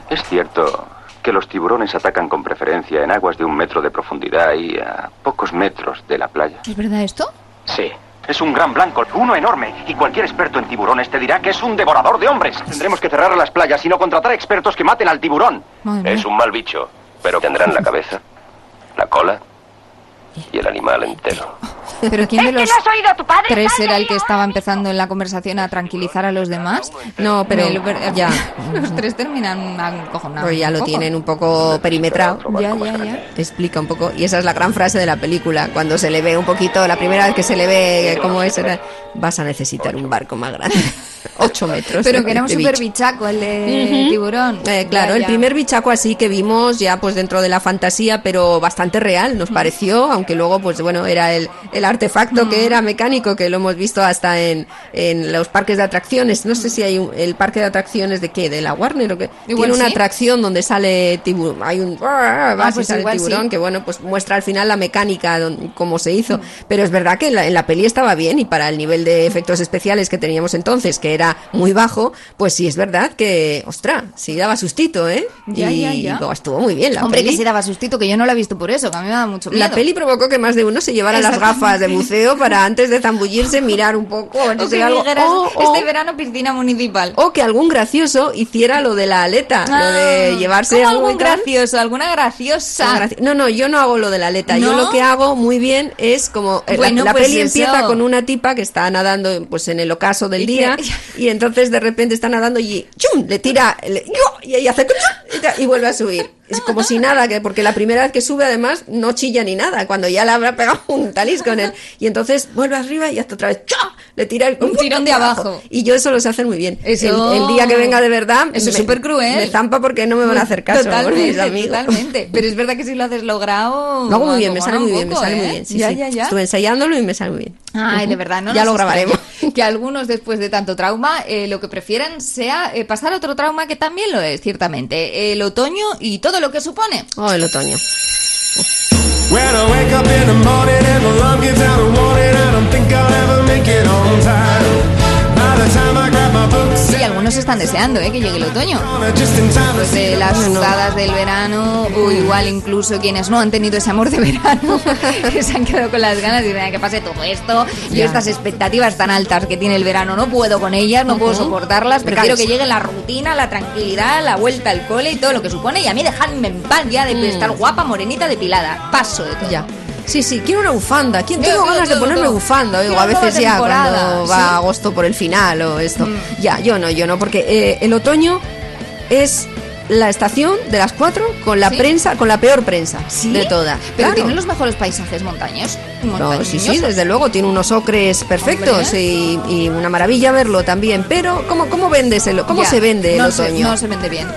Es cierto que los tiburones atacan con preferencia en aguas de un metro de profundidad y a pocos metros de la playa. ¿Es verdad esto? Sí. Es un gran blanco, uno enorme, y cualquier experto en tiburones te dirá que es un devorador de hombres. Tendremos que cerrar las playas y no contratar expertos que maten al tiburón. Es un mal bicho, pero tendrán la cabeza, la cola y el animal entero. ¿Pero quién de ¿Es que los no has oído a tu padre? tres era el que estaba empezando en la conversación a tranquilizar a los demás? No, pero ya. Los tres terminan acojonados. Pues ya un lo poco. tienen un poco perimetrado. Ya, ya, ya. Explica un poco. Y esa es la gran frase de la película. Cuando se le ve un poquito, la primera vez que se le ve cómo es, era, vas a necesitar un barco más grande. Ocho metros. Pero que era un de super bichaco el de tiburón. Eh, claro, Ya, el ya. primer bichaco así que vimos ya pues dentro de la fantasía, pero bastante real nos pareció, aunque luego pues bueno, era el, el artefacto que era mecánico, que lo hemos visto hasta en, en los parques de atracciones. No sé si hay un- el parque de atracciones de qué, de la Warner o qué. Igual Tiene una sí. atracción donde sale tiburón, hay un vas y pues sale tiburón sí. que bueno, pues muestra al final la mecánica don- cómo se hizo, pero es verdad que en la, en la peli estaba bien y para el nivel de efectos especiales que teníamos entonces, que era muy bajo, pues sí es verdad que, ostras, sí daba sustito, ¿eh? Ya, y ya, ya. luego estuvo muy bien la Hombre, peli. que se daba sustito, que yo no la he visto por eso, que a mí me da mucho miedo. La peli provocó que más de uno se llevara las Exactamente. De buceo para antes de zambullirse mirar un poco. a ver si O se que ve algo. dijeras, O- o- este verano piscina municipal. o que algún gracioso hiciera lo de la aleta, lo de Ah, llevarse ¿cómo algo y algún tal. gracioso, alguna graciosa. Graci- No, no, yo no hago lo de la aleta. Yo lo que hago muy bien es como eh, la- Bueno, la, pues peli eso. empieza con una tipa que está nadando pues en el ocaso del día y entonces de repente está nadando y ¡chum! le tira le- y hace y vuelve a subir. Es como si nada, que porque la primera vez que sube además no chilla ni nada, cuando ya le habrá pegado un talis con él. Y entonces vuelve arriba y hasta otra vez ¡chum! le tira el- Un tirón de abajo. Y yo eso lo sé hacer muy bien. Eso- El, el día que venga de verdad Eso es súper cruel. Me zampa porque no me van a hacer caso Totalmente, mis amigos. totalmente. Pero es verdad que si lo haces logrado. Lo hago muy bien, me sale muy bien, me sale muy ¿eh? bien. Sí, ya, sí. ya, ya. Estuve ensayándolo y me sale muy bien. Ay, de verdad, no Ya lo grabaremos. Que algunos, después de tanto trauma, eh, lo que prefieran sea eh, pasar otro trauma que también lo es, ciertamente. El otoño y todo lo que supone. Oh, el otoño. When Sí, algunos están deseando eh, que llegue el otoño. Pues de las sudadas del verano, o igual incluso quienes no han tenido ese amor de verano, que se han quedado con las ganas de "Venga, que pase todo esto. Yo estas expectativas tan altas que tiene el verano, no puedo con ellas, no puedo soportarlas. Prefiero que llegue la rutina, la tranquilidad, la vuelta al cole y todo lo que supone. Y a mí dejadme en paz ya de Mm. estar guapa, morenita, depilada. Paso de todo. Ya. Sí, sí, quiero una bufanda. ¿Quién tengo ganas de ponerme bufanda? Quiero a veces ya cuando va agosto por el final o esto. Ya, yo no, yo no, porque eh, el otoño es la estación de las cuatro con la ¿Sí? prensa, con la peor prensa ¿Sí? de todas. Pero Claro. tiene los mejores paisajes montaños. No, sí, sí, desde luego, tiene unos ocres perfectos y, y una maravilla verlo también. Pero, ¿cómo, cómo vendes el, cómo Ya, se vende el no se- otoño? no se vende bien.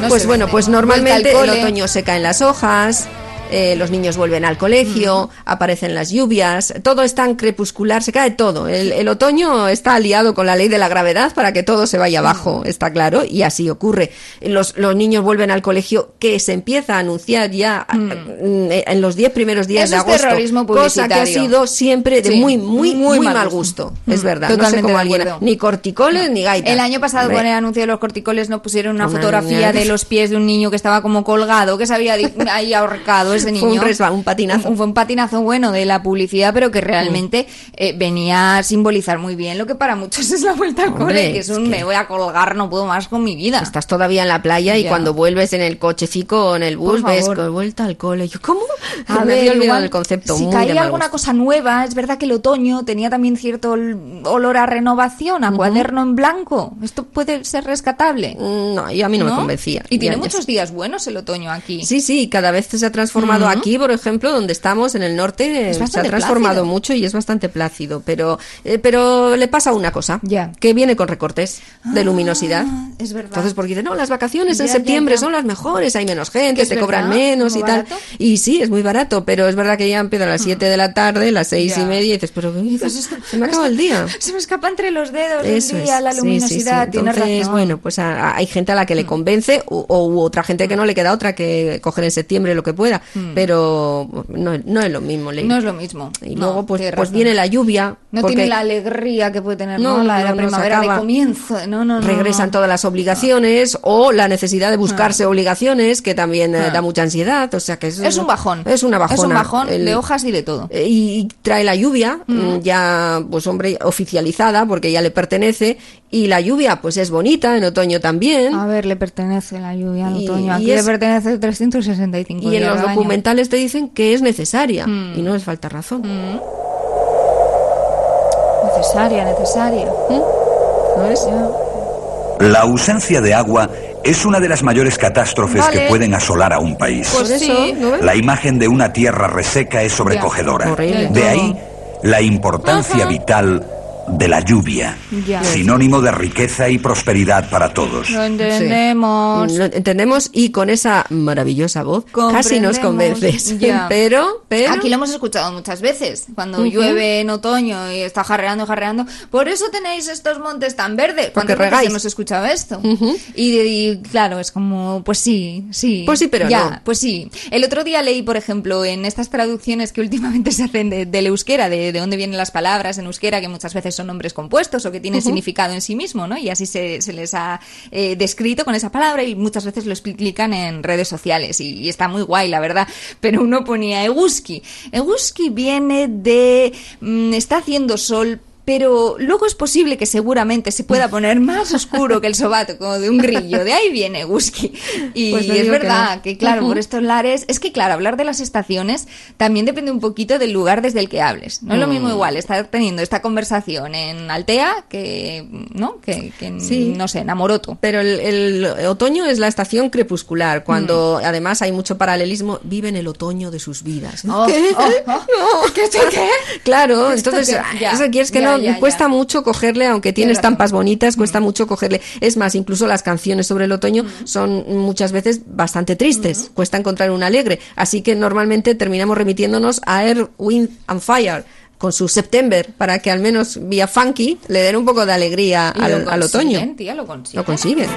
No pues bueno, vende. pues normalmente al el otoño se caen las hojas. Eh, los niños vuelven al colegio, aparecen las lluvias, todo es tan crepuscular, se cae todo. El, el otoño está aliado con la ley de la gravedad para que todo se vaya abajo, está claro, y así ocurre. Los, los niños vuelven al colegio que se empieza a anunciar ya mm, en los 10 primeros días Eso de es agosto, terrorismo cosa que ha sido siempre de Sí, muy, muy, muy, mal gusto. Es Mm, verdad, no sé totalmente cómo alguien, ni corticoles ni gaitas. El año pasado con el anuncio de los corticoles no pusieron una, Una fotografía niña. de los pies de un niño que estaba como colgado, que se había ahí ahorcado ese niño. Fue un resba- un patinazo. Un- Fue un patinazo bueno de la publicidad, pero que realmente eh, venía a simbolizar muy bien lo que para muchos es la vuelta al cole, que es es un que- me voy a colgar, no puedo más con mi vida. Estás todavía en la playa y cuando vuelves en el cochecico o en el bus Por ves favor. vuelta al cole. Yo, ¿cómo? A Me ver, igual, del concepto. Si muy caía alguna gusto. cosa nueva, es verdad que el otoño tenía también cierto ol- olor a renovación, a cuaderno en blanco. ¿Esto puede ser rescatable? No, yo a mí no, me convencía. Y tiene Ya- muchos días buenos el otoño aquí. Sí, sí, cada vez se ha transformado Ujú. aquí, por ejemplo, donde estamos, en el norte, Es se ha transformado plácido. mucho y es bastante plácido, pero, eh, pero le pasa una cosa, que viene con recortes de luminosidad. Ah, Es verdad. Entonces, porque dicen, no, las vacaciones en Ya, ya, septiembre ya. son las mejores, hay menos gente, te cobran menos y tal. barato. Y sí, es muy barato, pero es verdad que ya empieza a las 7 de la tarde, las seis Ya. y media, y dices, pero ¿qué dices? se me acaba el día. Se me escapa entre los dedos Eso el día, es, la sí, sí, luminosidad, sí. tienes Entonces, razón. bueno, pues a- a- hay gente a la que le convence o, o u otra gente que no le queda otra que coger en septiembre lo que pueda. Pero no, no es lo mismo. Ley. No es lo mismo. Y No, luego pues, pues viene la lluvia. No porque tiene la alegría que puede tener No, la la primavera de comienzo. No, no, no. regresan todas las obligaciones o la necesidad de buscarse obligaciones que también eh, Ah. da mucha ansiedad o sea que es, Es un bajón. es una bajona Es un bajón El- de hojas y de todo. eh, y, y trae la lluvia mm, ya pues hombre oficializada porque ya le pertenece y la lluvia pues es bonita en otoño también A ver, le pertenece la lluvia al Y- otoño. Aquí es- le pertenece 365 y en los. Documentales te dicen que es necesaria Mm. y no les falta razón Necesaria, necesaria. ¿no es? La ausencia de agua es una de las mayores catástrofes Vale. que pueden asolar a un país. Pues sí. La imagen de una tierra reseca es sobrecogedora. De ahí la importancia vital de la lluvia, Ya. sinónimo de riqueza y prosperidad para todos. Lo entendemos. Lo entendemos y con esa maravillosa voz casi nos convences Ya. pero pero Aquí lo hemos escuchado muchas veces, cuando llueve en otoño y está jarreando, jarreando. Por eso tenéis estos montes tan verdes. Porque ¿Cuántas veces regáis. hemos escuchado esto? y, y, claro, es como, pues sí, sí. Pues sí, pero ya, no. Pues sí. El otro día leí, por ejemplo, en estas traducciones que últimamente se hacen de- del euskera, de, de dónde vienen las palabras en euskera, que muchas veces son nombres compuestos o que tienen significado en sí mismo, ¿no? Y así se, se les ha eh, descrito con esa palabra y muchas veces lo explican en redes sociales y, y está muy guay, la verdad. Pero uno ponía Eguski. Eguski viene de mm, está haciendo sol. Pero luego es posible que seguramente se pueda poner más oscuro que el sobato, como de un grillo. De ahí viene Guski. Y Pues no es que verdad no. que, claro, por estos lares, es que, claro, hablar de las estaciones también depende un poquito del lugar desde el que hables. No es lo Mm. mismo igual estar teniendo esta conversación en Altea que, ¿no? Que, que en, Sí. no sé, en Amoroto. Pero el, el otoño es la estación crepuscular, cuando Mm. además hay mucho paralelismo, viven el otoño de sus vidas. ¿no? Oh, ¿Qué? oh, oh. ¿Qué, qué, qué? Claro, entonces, eso quieres que ya, no, ya, ya. cuesta mucho cogerle, aunque tiene razón. Estampas bonitas, cuesta mucho cogerle. Es más, incluso las canciones sobre el otoño son muchas veces bastante tristes, Mm. cuesta encontrar un alegre. Así que normalmente terminamos remitiéndonos a Air, Wind and Fire con su September, para que al menos vía funky le den un poco de alegría al, al otoño. tía, lo consiguen. Lo consiguen.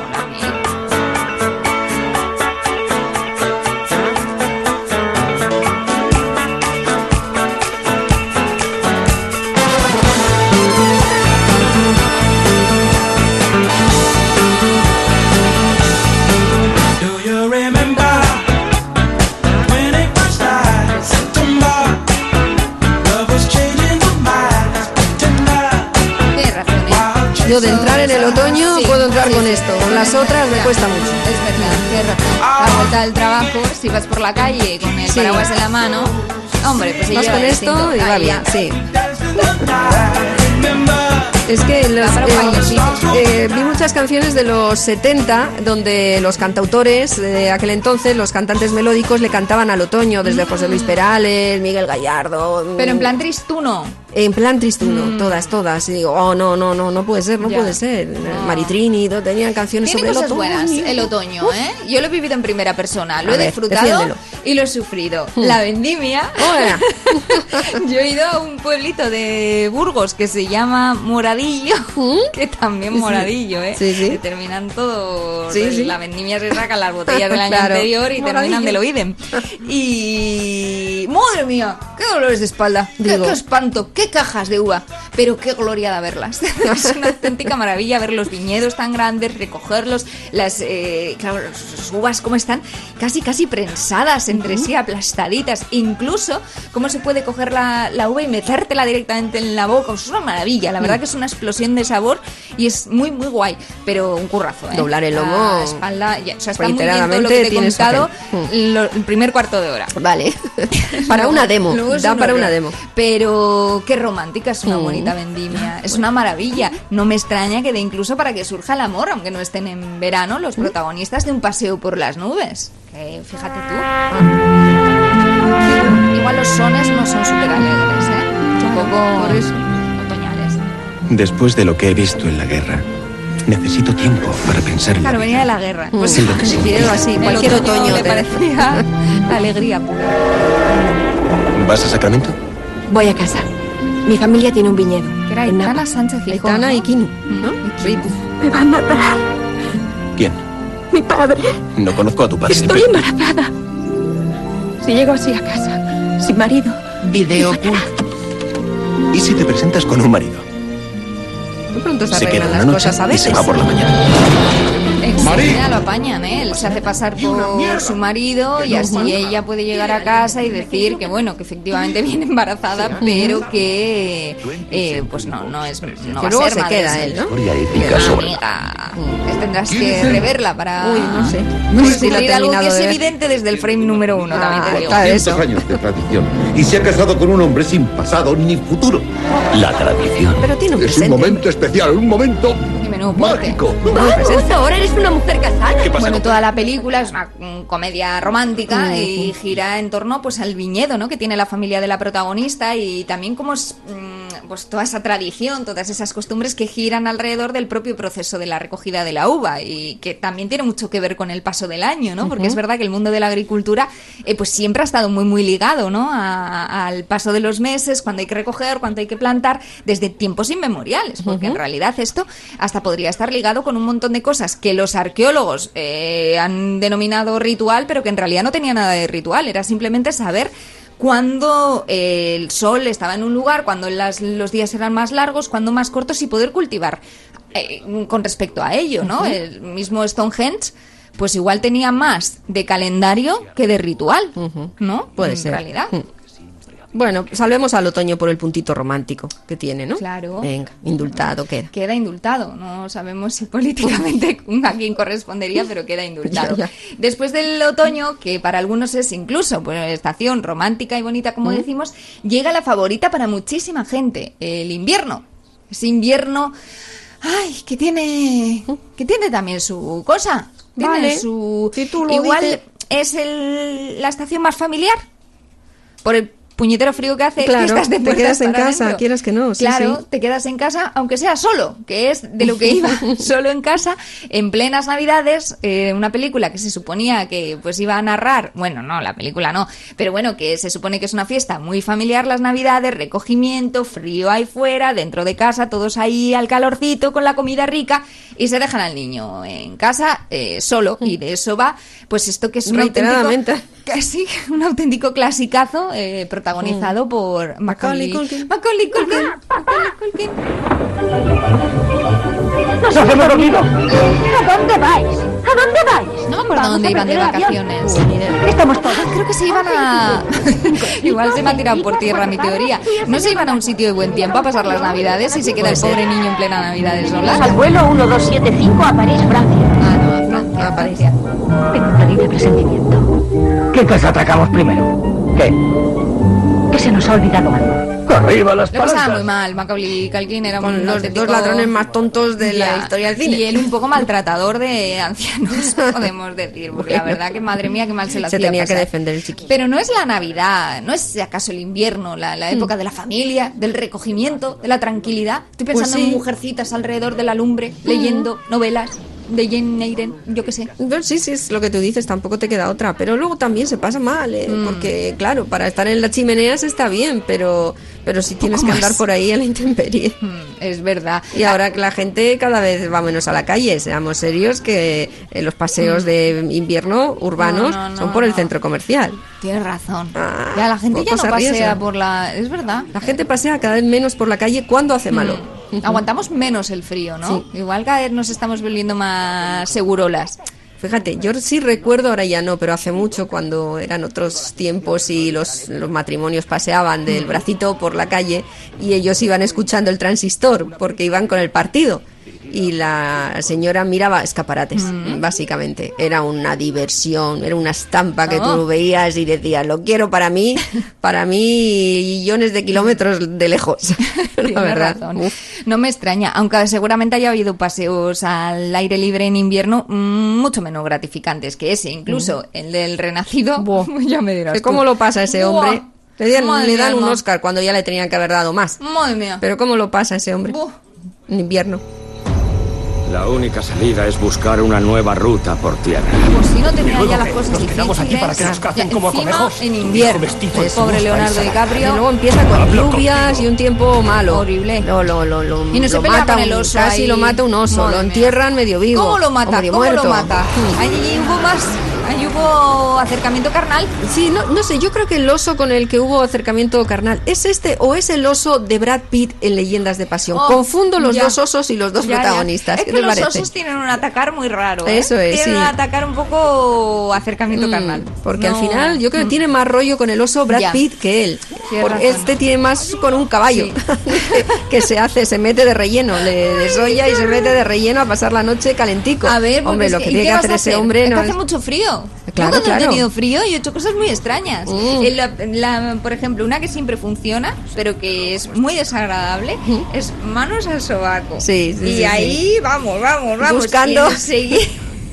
Las otras me cuesta mucho. Es verdad, tienes razón. A la vuelta del trabajo, si vas por la calle con el Sí. paraguas en la mano, hombre, pues Vas con esto y va bien, sí. Es que los, eh, eh, vi muchas canciones de los 70 donde los cantautores de aquel entonces, los cantantes melódicos, le cantaban al otoño, desde José Luis Perales, Miguel Gallardo. Mm. Pero en plan tristuno. En plan tristuno, todas, todas. Y digo, oh, no, no, no, no puede ser, no Ya. puede ser. Maritrini, todo, tenían canciones Tiene sobre el otoño. buenas el otoño, ¿eh? Yo lo he vivido en primera persona, lo A he ver, disfrutado defiéndelo. y lo he sufrido. Hmm. La vendimia. Hola. Yo he ido a un pueblito de Burgos que se llama Moradillo, que también. Moradillo, ¿eh? Sí, sí. Que terminan todos. Sí, sí. La vendimia se sacan las botellas del año Claro. anterior y terminan Moradillo. de lo idem. Y. ¡Madre mía! ¡Qué dolores de espalda! ¡Qué, Digo. qué espanto! ¡Qué cajas de uva! Pero qué gloria da verlas. es una auténtica maravilla ver los viñedos tan grandes, recogerlos, las, eh, claro, las uvas como están casi casi prensadas entre sí, aplastaditas. Incluso cómo se puede coger la, la uva y metértela directamente en la boca. Es una maravilla, la verdad Mm. que es una explosión de sabor y es muy muy guay, pero un currazo. ¿eh? Doblar el lomo La espalda, ya, o sea, está muy bien todo lo que te he contado lo- el primer cuarto de hora. Vale. para una demo. Da un para una demo. Pero qué romántica es una Mm. bonita vendimia. Es una maravilla. No me extraña que de incluso para que surja el amor, aunque no estén en verano, los Mm. protagonistas de un paseo por las nubes. Que fíjate tú. Igual los sones no son súper alegres, ¿eh? Un poco otoñales. Después de lo que he visto en la guerra, necesito tiempo para pensar en la Claro, vida. venía de la guerra. Mm. Pues Sí, lo que sí. Quiero así, el cualquier otoño. le te- parecía la alegría pura. ¿Vas a Sacramento? Voy a casa. Mi familia tiene un viñedo. Que era. Aitana Sánchez Gijón, Aitana ¿no? y Kinu, Mm, ¿no? y Sí. Me va a matar. ¿Quién? Mi padre. No conozco a tu padre. Estoy embarazada. Si llego así a casa, sin marido. Video ¿Y si te presentas con un marido? Pronto se Se queda arreglan las cosas a y veces. se va por la mañana. Enseguida lo apañan, ¿eh? Él se hace pasar por su marido y así ella puede llegar a casa y decir que, bueno, que efectivamente viene embarazada, pero que, eh, pues no, no es, no va a luego ser se madre, queda él, ¿no? Amiga, que tendrás que reverla para Uy, no sé. No sé si la algo que es evidente desde el frame número uno, también te digo. años de tradición y se ha casado con un hombre sin pasado ni futuro. la tradición. Pero tiene un Es un momento especial, un momento menudo porte. mágico. Vamos, ahora eres una mujer casada. Bueno, toda la película es una mm, comedia romántica y gira en torno pues al viñedo, ¿no? Que tiene la familia de la protagonista y también como es mm, pues toda esa tradición, todas esas costumbres que giran alrededor del propio proceso de la recogida de la uva y que también tiene mucho que ver con el paso del año, ¿no? Porque es verdad que el mundo de la agricultura eh, pues siempre ha estado muy muy ligado, ¿no? A- al paso de los meses, cuando hay que recoger, cuando hay que plantar, desde tiempos inmemoriales, porque en realidad esto hasta podría estar ligado con un montón de cosas que los arqueólogos eh, han denominado ritual, pero que en realidad no tenía nada de ritual, era simplemente saber cuándo eh, el sol estaba en un lugar, cuando las- los días eran más largos, cuando más cortos y poder cultivar eh, con respecto a ello, ¿no? El mismo Stonehenge, pues igual tenía más de calendario que de ritual, ¿no? Puede en ser. realidad. Bueno, salvemos al otoño por el puntito romántico que tiene, ¿no? Claro. Venga, indultado queda. Queda indultado, no sabemos si políticamente a quién correspondería, pero queda indultado. Ya, ya. Después del otoño, que para algunos es incluso pues, estación romántica y bonita, como ¿Mm? decimos, llega la favorita para muchísima gente, el invierno. Ese invierno, ay, que tiene, que tiene también su cosa. Tiene Vale. su. Si tú lo igual dices. es el- la estación más familiar. Por el puñetero frío que hace, Claro, que estás de te quedas en casa, adentro. quieras que no, sí, Claro, sí. te quedas en casa, aunque sea solo, que es de lo que iba, solo en casa, en plenas navidades, eh, una película que se suponía que pues iba a narrar, bueno, no, la película no, pero bueno, que se supone que es una fiesta muy familiar las navidades, recogimiento, frío ahí fuera, dentro de casa, todos ahí al calorcito, con la comida rica, y se dejan al niño en casa eh, solo, y de eso va, pues esto que es un auténtico, casi un auténtico clasicazo eh, protagonizado por Macaulay, Macaulay Culkin. Macaulay Culkin. Macaulay Culkin. ¡Nos hacemos dormido! ¿A dónde vais? ¿A dónde vais? No me acuerdo dónde iban de vacaciones. Estamos todos. Creo que se iban a... Igual se me ha tirado por tierra mi teoría. No se iban a un sitio de buen tiempo a pasar las navidades y se queda el pobre niño en plena navidades sola. Al vuelo 1275 a París, Francia. Ah, no, a Francia. A Francia. Tengo un terrible presentimiento. ¿Qué casa atacamos primero? ¿Qué? Que se nos ha olvidado algo. ¡Arriba las Lo pasaba muy mal, Macaulay Culkin era Con un los auténtico- dos ladrones más tontos de la Ya, historia del cine. Y él un poco maltratador de ancianos, podemos decir, porque la verdad que madre mía, qué mal se la Se hacía tenía que pasar. defender el chiquillo. Pero no es la Navidad, no es acaso el invierno, la, Mm. la época de la familia, del recogimiento, de la tranquilidad. Estoy Pues pensando sí. Mm. en mujercitas alrededor de la lumbre, leyendo novelas de Jane Eyre, yo qué sé. Bueno, sí, sí, es lo que tú dices, tampoco te queda otra. Pero luego también se pasa mal, ¿eh? Mm. porque claro, para estar en las chimeneas está bien, pero, pero si tienes que más. andar por ahí a la intemperie. Mm, Es verdad. Y ahora que la gente cada vez va menos a la calle, seamos serios, que eh, los paseos de invierno urbanos No, no, no, son por el no. centro comercial. Tienes razón. Ah, ya la gente ya no arriesga. pasea por la... Es verdad. La gente pasea cada vez menos por la calle cuando hace malo. Mm. Aguantamos menos el frío, ¿no? Igual cada vez nos estamos volviendo más segurolas. Fíjate, yo sí recuerdo, ahora ya no, pero hace mucho cuando eran otros tiempos y los, los matrimonios paseaban del bracito por la calle y ellos iban escuchando el transistor porque iban con el partido. Y la señora miraba escaparates, básicamente. Era una diversión, era una estampa que Oh. tú veías y decías, lo quiero para mí, para mí millones de kilómetros de lejos. la verdad. razón. No me extraña, aunque seguramente haya habido paseos al aire libre en invierno mm, mucho menos gratificantes que ese. Incluso el del renacido, ya me dirás. Que tú. ¿Cómo lo pasa ese Buah. hombre? Le, dan- Madre le dan mía, un. Oscar cuando ya le tenían que haber dado más. Madre mía. Pero ¿cómo lo pasa ese hombre? Buah. En invierno. La única salida es buscar una nueva ruta por tierra. Pues si no tenía ¿Y luego ya las cosas ¿Nos quedamos aquí para que nos cacen como a conejos? en invierno. El pobre Leonardo paisas. Y DiCaprio. luego empieza con lluvias y un tiempo malo. Horrible. Lo, lo, lo, lo, Y no se pelea mata con el oso Casi lo mata un oso. Lo entierran medio vivo. ¿Cómo lo mata? ¿Cómo lo mata? Ahí hubo más. Ahí hubo acercamiento carnal. Sí, no, no sé, yo creo que el oso con el que hubo acercamiento carnal es este o es el oso de Brad Pitt en Leyendas de Pasión. Oh, Confundo los ya. dos osos y los dos Ya, ya. protagonistas. Es ¿Qué que los parece? osos tienen un atacar muy raro. ¿eh? Eso es, Tienen sí. un atacar un poco acercamiento Mm, carnal. Porque No. al final yo creo que Mm. tiene más rollo con el oso Brad. Pitt que él. Porque este tiene más con un caballo que se hace, se mete de relleno, le desolla y se mete de relleno a pasar la noche calentico. A ver, hombre, lo que ¿y tiene que hacer ese hombre Es que no hace es- mucho frío. Claro, Yo cuando claro. he tenido frío y he hecho cosas muy extrañas. Mm. En la- la- por ejemplo, una que siempre funciona, pero que es muy desagradable, es manos al sobaco. Sí, sí, Y sí, ahí vamos, vamos, vamos. Buscando. Y enseguida-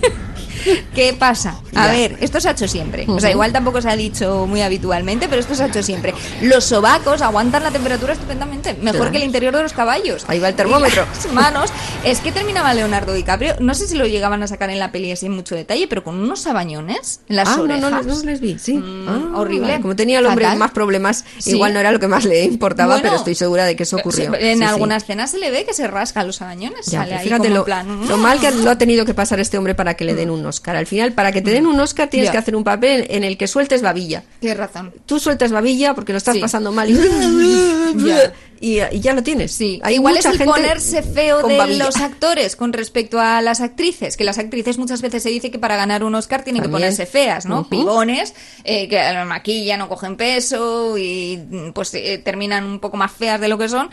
¿Qué pasa? A Ya. ver, esto se ha hecho siempre. O sea, igual tampoco se ha dicho muy habitualmente, pero esto se ha hecho siempre. Los sobacos aguantan la temperatura estupendamente, mejor Claro. que el interior de los caballos. Ahí va el termómetro. Y las manos. Es que terminaba Leonardo DiCaprio, no sé si lo llegaban a sacar en la peli así en mucho detalle, pero con unos sabañones en las ah, no, orejas. no, no, les vi, sí. Ah, horrible. vale. Como tenía el hombre Fatal. más problemas, Sí. igual no era lo que más le importaba, Bueno, pero estoy segura de que eso ocurrió. Sí, En Sí, sí. alguna escena se le ve que se rasca los sabañones. Ya, sale ahí fíjate como lo, plan, "Mm". lo mal que lo ha tenido que pasar este hombre para que le den un Oscar. Al final, para que te den un Oscar tienes que hacer un papel en el que sueltes babilla. Tienes razón. Tú sueltas babilla porque lo estás Sí. pasando mal y. y, y ya lo tienes. Sí, Hay igual es el ponerse feo de babilla. los actores con respecto a las actrices, que las actrices muchas veces se dice que para ganar un Oscar tienen que ponerse feas, ¿no? Ujú. Pibones, eh, que lo maquillan o cogen peso y mm, pues eh, terminan un poco más feas de lo que son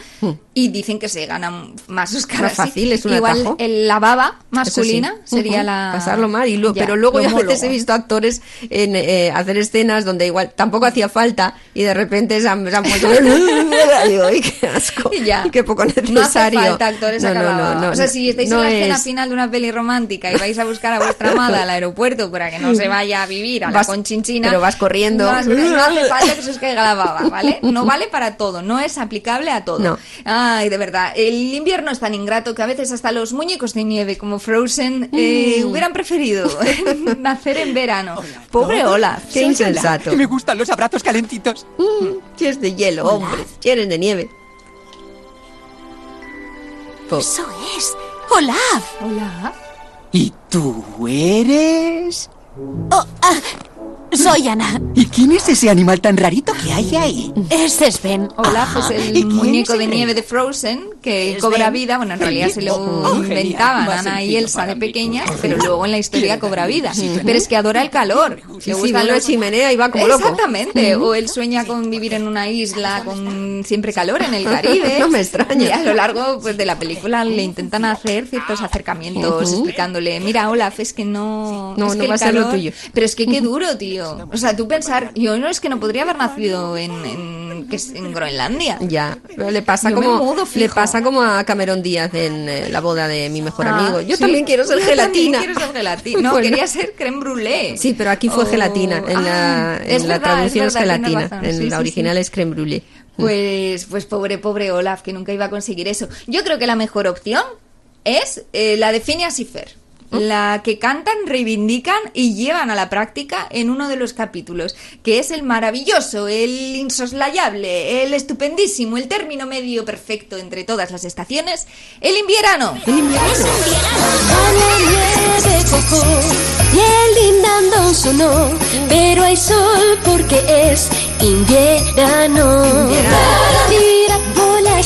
y dicen que se ganan más Oscars. Hmm. Más fácil, es un Igual atajo. el- la baba masculina sí. sería la... pasarlo mal y luego, Ya, pero luego lo yo a veces he visto actores en eh, hacer escenas donde igual tampoco hacía falta y de repente se han, se han puesto digo, "Ay, qué asco Ya. qué poco No hace necesario falta actores no, a no, cada no, O sea, si estáis no en la escena es- final de una peli romántica y vais a buscar a vuestra amada al aeropuerto para que no se vaya a vivir a la Vas- conchinchina, pero vas corriendo. No, hace- no hace falta que se os caiga la baba, ¿vale? No vale para todo, no es aplicable a todo. No. Ay, de verdad, el invierno es tan ingrato que a veces hasta los muñecos de nieve como Frozen eh, Mm. hubieran preferido nacer en verano. Pobre Olaf. qué insensato Me gustan los abrazos calentitos. Mm, si es de hielo hombre si eres de nieve Eso es. Olaf. Hola. ¿Y tú eres? Oh, ah, soy Ana. ¿Y quién es ese animal tan rarito que hay ahí? Ese es Ben. Olaf es ¿Y el muñeco de nieve de Frozen que cobra vida. Bueno, en realidad se lo Oh, inventaban Ana y Elsa de mí. pequeñas, pero luego en la historia cobra vida. Sí. Pero es que adora el calor. Sí, Le una los- chimenea y va como loco. Exactamente. O él sueña con vivir en una isla con siempre calor en el Caribe. No me extraña. Y a lo largo pues, de la película le intentan hacer ciertos acercamientos explicándole, mira, Olaf, es que no... No, es no que va a ser lo calor- tuyo. Pero es que qué duro, tío. O sea, tú pensar, yo no es que no podría haber nacido en, Groenlandia. Ya, pero le pasa Yo como le pasa como a Cameron Díaz en eh, la boda de mi mejor Ah, amigo. Yo sí. también quiero ser Yo gelatina. quiero ser gelatina. No, Bueno. quería ser creme brûlée. Sí, pero aquí fue Oh, gelatina. En la, ah, en es la verdad, traducción es verdad, gelatina. En Sí, la sí, original es creme brûlée. Pues, pues pobre, pobre Olaf, que nunca iba a conseguir eso. Yo creo que la mejor opción es eh, la de Phineas y Fer. La que cantan, reivindican y llevan a la práctica en uno de los capítulos, que es el maravilloso, el insoslayable, el estupendísimo, el término medio perfecto entre todas las estaciones, el invierno. El invierno. Sonó, pero hay sol porque es invierno. Tira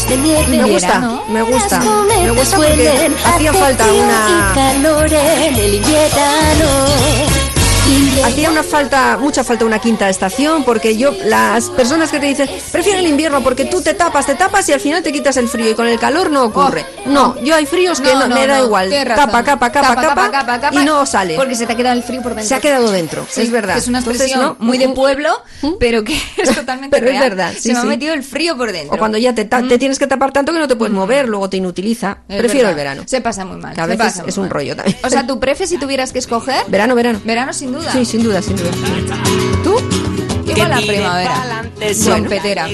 de. Me gusta, me gusta, me gusta porque hacía falta una- Hacía una falta, mucha falta una quinta estación, porque yo, las personas que te dicen, prefiero el invierno porque tú te tapas, te tapas y al final te quitas el frío y con el calor no ocurre. no, yo hay fríos que no, me da igual. Capa, capa, capa, capa, capa, capa, y no sale. Porque se te ha quedado el frío por dentro. Se ha quedado dentro, Sí, es verdad. Es una expresión ¿no? muy de Mm, pueblo, pero que es totalmente Pero es real. verdad, sí, Se me ha metido el frío por dentro. O cuando ya te, te tienes que tapar tanto que no te puedes mover, luego te inutiliza. Es Prefiero verdad. el verano. Se pasa muy mal. Que a veces es un mal. rollo también. O sea, ¿tu prefe si tuvieras que escoger? Verano, verano. Verano sin duda. Sí, sin duda, sin duda. Igual la primavera. Trompetera.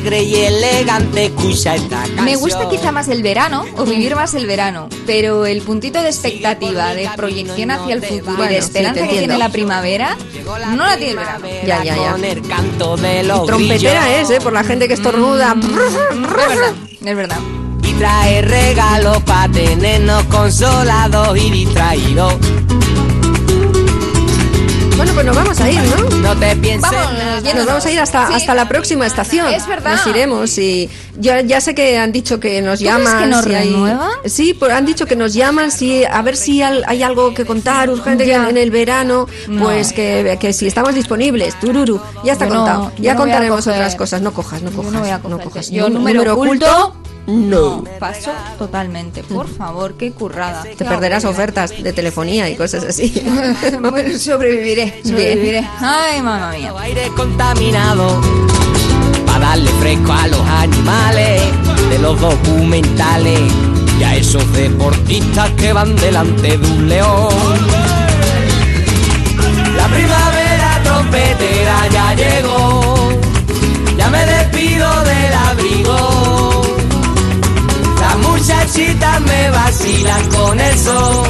Me gusta quizá más el verano o vivir más el verano, pero el puntito de expectativa, de proyección hacia el futuro y Bueno, de esperanza que tiene la primavera, no la tiene el verano. Ya, ya, ya. Trompetera es, ¿eh? Por la gente que estornuda. Es verdad, es verdad. Y trae regalos para tenernos consolados y distraídos. Pues nos vamos a ir, ¿no? No te pienses Vamos. Nos vamos a ir hasta, Sí. hasta la próxima estación. Es verdad. Nos iremos y ya, ya sé que han dicho que nos llaman. que nos si hay-? Sí, pues han dicho que nos llaman, si, a ver si al- hay algo que contar urgente Ya. en el verano, No. pues que, que si estamos disponibles. Tururu, ya está Yo contado. ya no contaremos otras cosas. No cojas, no Yo cojas. no voy a cojas. Yo Nu- número oculto, no. Paso totalmente. Por favor, qué currada. Te perderás ofertas de telefonía y cosas así. bueno, sobreviviré, sobreviviré. Ay, mamá mía. aire contaminado darle fresco a los animales de los documentales y a esos deportistas que van delante de un león. La primavera trompetera ya llegó, ya me despido del abrigo. Las muchachitas me vacilan con el sol.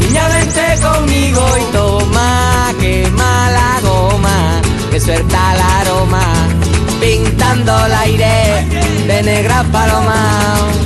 Niña, vente conmigo y toma, quema la goma, que suelta el aroma, pintando el aire de negra paloma.